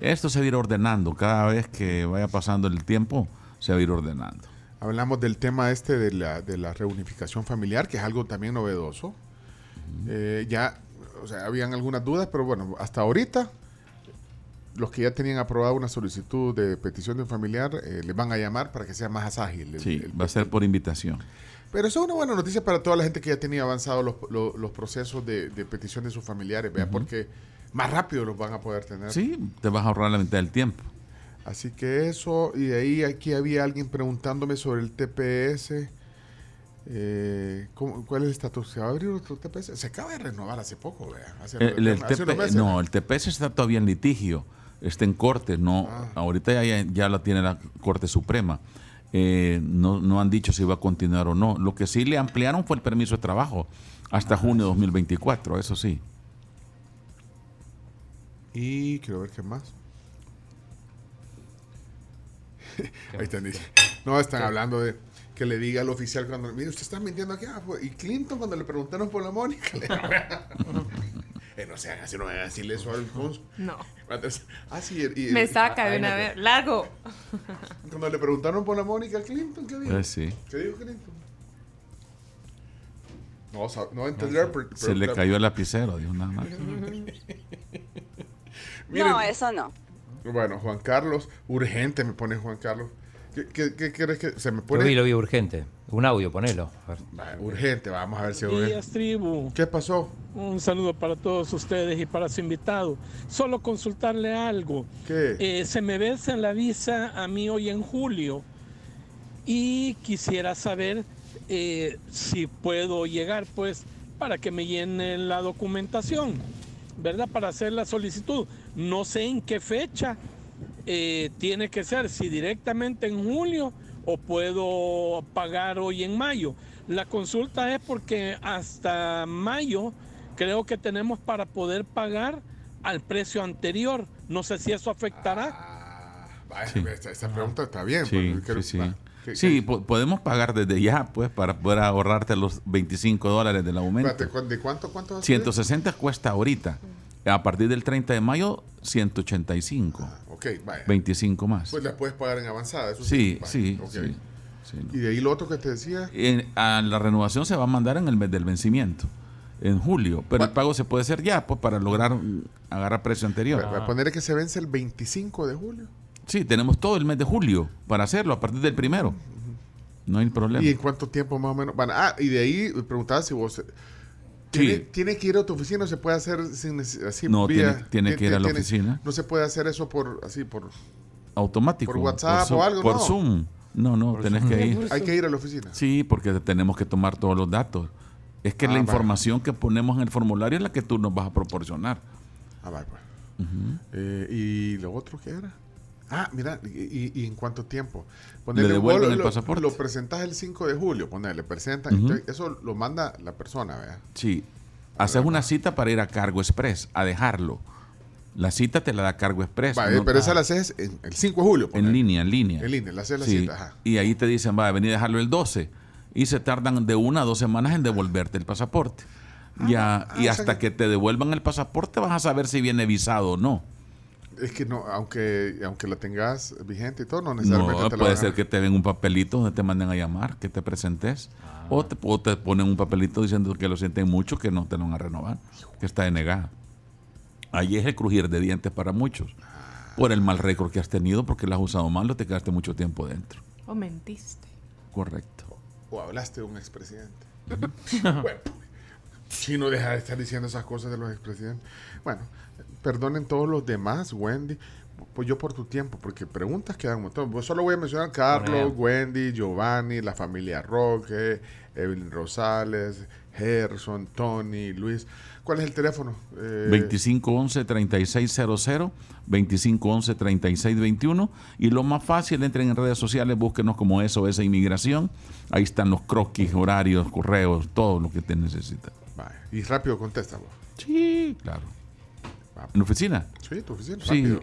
esto se va a ir ordenando. Cada vez que vaya pasando el tiempo, se va a ir ordenando. Hablamos del tema este de la, de la reunificación familiar, que es algo también novedoso. Eh, ya, o sea, habían algunas dudas, pero bueno, hasta ahorita, los que ya tenían aprobada una solicitud de petición de un familiar, eh, les van a llamar para que sea más ágil. el- Sí, el- va a ser por invitación. Pero eso es una buena noticia para toda la gente que ya tenía avanzados los, los- los procesos de, de petición de sus familiares, ¿vea? porque más rápido los van a poder tener. Sí, te vas a ahorrar la mitad del tiempo. Así que eso, y de ahí aquí había alguien preguntándome sobre el TPS. Eh, ¿cómo- ¿Cuál es el estatus? ¿Se va a abrir otro TPS? Se acaba de renovar hace poco, vea. Hace, El, el hace unos TP meses. no, el TPS está todavía en litigio, está en corte, no, Ah. ahorita ya, la tiene la Corte Suprema. Eh, no, no han dicho si va a continuar o no. Lo que sí le ampliaron fue el permiso de trabajo hasta junio de 2024, eso sí. Y quiero ver qué más. Ahí están diciendo. No, están hablando de que le diga al oficial cuando, mire, usted está mintiendo aquí. Ah, pues, y Clinton cuando le preguntaron por la Mónica. le- eh, no sean así, no vayan a decirle eso al cónsul. No. Ah, sí, y- Me saca ah, de ahí una no vez. Largo. Cuando le preguntaron por la Mónica Clinton, ¿qué dijo? Eh, sí. ¿Qué dijo Clinton? No, sa- no entender. pero- Se pero- le cayó el lapicero, dijo nada más. Miren, No, eso no. Bueno, Juan Carlos, urgente me pone Juan Carlos. ¿Qué, qué, qué quieres que se me Lo pone? vi, lo vi urgente. Un audio, ponelo. Va, Urgente, vamos a ver si es Buenos urgente. días, tribu. ¿Qué pasó? Un saludo para todos ustedes y para su invitado. Solo consultarle algo. ¿Qué? Eh, se me vence la visa a mí hoy en julio y quisiera saber eh, si puedo llegar, pues, para que me llenen la documentación, ¿verdad? Para hacer la solicitud. No sé en qué fecha eh, tiene que ser, si directamente en julio o puedo pagar hoy en mayo. La consulta es porque hasta mayo creo que tenemos para poder pagar al precio anterior. No sé si eso afectará. Vaya, Sí. esta, esta pregunta está bien. Sí, creo- sí, sí. va, ¿qué- Sí, po- podemos pagar desde ya, pues, para poder ahorrarte los 25 dólares del aumento. Espérate, ¿cu- ¿de cuánto, cuánto va a ser? 160 cuesta ahorita. A partir del 30 de mayo, 185. Ok, vaya. 25 más. Pues la puedes pagar en avanzada. Eso Sí, vaya, sí, ok. sí, sí. Y de ahí lo otro que te decía. En- a la renovación se va a mandar en el mes del vencimiento, en julio, pero el pago se puede hacer ya, pues para lograr mm, agarrar precio anterior. Voy a poner que se vence el 25 de julio. Sí, tenemos todo el mes de julio para hacerlo a partir del primero. No hay problema. ¿Y en cuánto tiempo más o menos? Bueno, ah, y de ahí preguntaba si vos... ¿Tiene, tiene que ir a tu oficina o se puede hacer sin así No, vía- tiene- tiene que ir a la oficina. No se puede hacer eso por así por Automático. por WhatsApp Zoom- o algo, Por no. Zoom. No, no, tenés que ir. Hay que ir a la oficina. Sí, porque tenemos que tomar todos los datos. Es que Ah, la vale. información que ponemos en el formulario es la que tú nos vas a proporcionar. Ah, vale, pues. Eh, ¿Y lo otro qué era? Ah, mira, y, y- y en cuánto tiempo? Le devuelven vos el lo, pasaporte. Lo presentas el 5 de julio, ponele, presentan. Ujú. entonces, eso lo manda la persona, ¿verdad? Sí. Haces una cita para ir a Cargo Express, a dejarlo. La cita te la da Cargo Express. Vale, no- pero esa la haces en- el 5 de julio. en línea, en línea. En línea, le haces la Sí. cita, ajá. Y ahí te dicen, va a venir a dejarlo el 12. Y se tardan de una a dos semanas en devolverte el pasaporte. ya, y ah, o sea hasta que- que te devuelvan el pasaporte vas a saber si viene visado o no. Es que no, aunque, aunque la tengas vigente y todo, no necesariamente No, te la puede van a- ser que te den un papelito donde te manden a llamar, que te presentes. Ah. O, te, o te ponen un papelito diciendo que lo sienten mucho, que no te lo van a renovar, que está denegada. Ahí es el crujir de dientes para muchos. Por el mal récord que has tenido, porque lo has usado mal o te quedaste mucho tiempo dentro. O mentiste. Correcto. O hablaste de un expresidente. bueno, si no deja de estar diciendo esas cosas de los expresidentes. Bueno, perdonen todos los demás, Wendy. pues yo por tu tiempo, porque preguntas quedan un montón. Pues solo voy a mencionar Carlos, Wendy, Giovanni, la familia Roque, Evelyn Rosales, Gerson, Tony, Luis. ¿Cuál es el teléfono? Eh, 2511-3600, 2511-3621. Y lo más fácil, entren en redes sociales, búsquenos como SOS Inmigración. Ahí están los croquis, horarios, correos, todo lo que te necesita. Y rápido contesta vos. Sí, claro. ¿En oficina? Sí, tu oficina, Sí. rápido.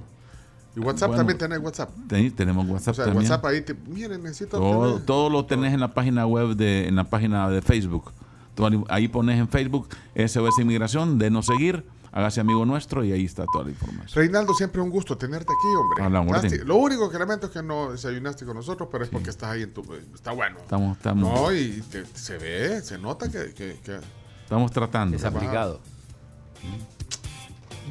Y WhatsApp Bueno, también tenés WhatsApp. Ten- tenemos WhatsApp O sea, también. WhatsApp ahí te. Miren, necesito. Todo, tener- todo lo tenés en la página web de, en la página de Facebook. Tú ahí- ahí pones en Facebook SOS Inmigración, denos seguir, hágase amigo nuestro y ahí está toda la información. Reinaldo, siempre un gusto tenerte aquí, hombre. A la Lo único que lamento es que no desayunaste con nosotros, pero es porque estás ahí en tu. Está bueno. Estamos, estamos, No, y te- se ve, se nota que. que- que- estamos tratando. Es aplicado.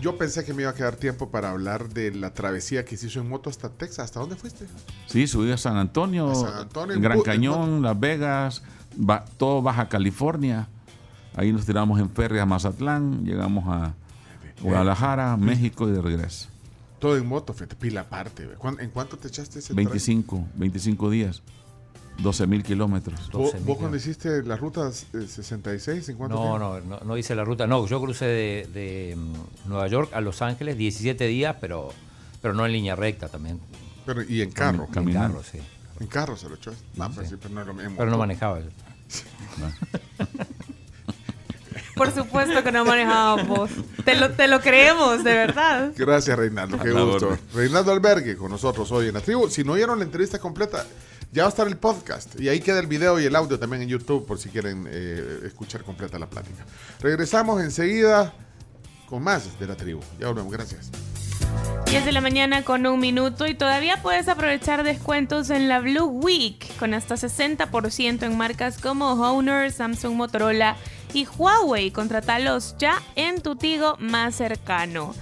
Yo pensé que me iba a quedar tiempo para hablar de la travesía que se hizo en moto hasta Texas. ¿Hasta dónde fuiste? Sí, subí a San Antonio, A San Antonio, en Gran Cañón, Las Vegas, ba- todo Baja California. Ahí nos tiramos en ferry a Mazatlán, llegamos a Guadalajara, México y de regreso. Todo en moto, fíjate, pila aparte. ve. ¿Cuán- ¿En cuánto te echaste ese 25, 25 días, 12 mil kilómetros. ¿Vos, vos cuando hiciste la ruta eh, 66, en cuánto No, no, no, no hice la ruta. No, yo crucé de, de, mm, Nueva York a Los Ángeles 17 días, pero, pero no en línea recta también. Pero, y en carro. En carro, sí. En carro se lo echó. No, pero, sí, pero no es lo mismo. Pero no manejaba. yo. Por supuesto que no manejábamos. Te lo, te lo creemos, de verdad. Gracias, Reinaldo. Qué gusto. Reinaldo Albergue con nosotros hoy en la tribu. Si no oyeron la entrevista completa, ya va a estar el podcast. Y ahí queda el video y el audio también en YouTube por si quieren eh, escuchar completa la plática. Regresamos enseguida con más de la tribu. Ya volvemos. Gracias. 10 de la mañana con un minuto y todavía puedes aprovechar descuentos en la Blue Week con hasta 60% en marcas como Honor, Samsung, Motorola y Huawei. Contratalos ya en tu Tigo más cercano.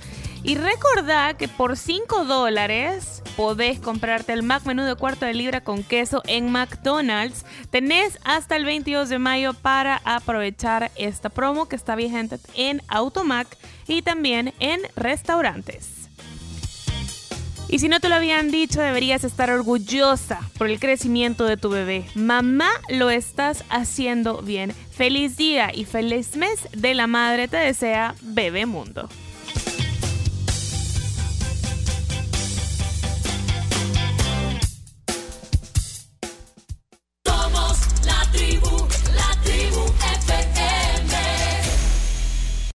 Y recordá que por 5 dólares podés comprarte el Mac menú de cuarto de libra con queso en McDonald's. Tenés hasta el 22 de mayo para aprovechar esta promo que está vigente en Automac y también en restaurantes. Y si no te lo habían dicho, deberías estar orgullosa por el crecimiento de tu bebé. Mamá, lo estás haciendo bien. Feliz día y feliz mes de la madre te desea Bebemundo.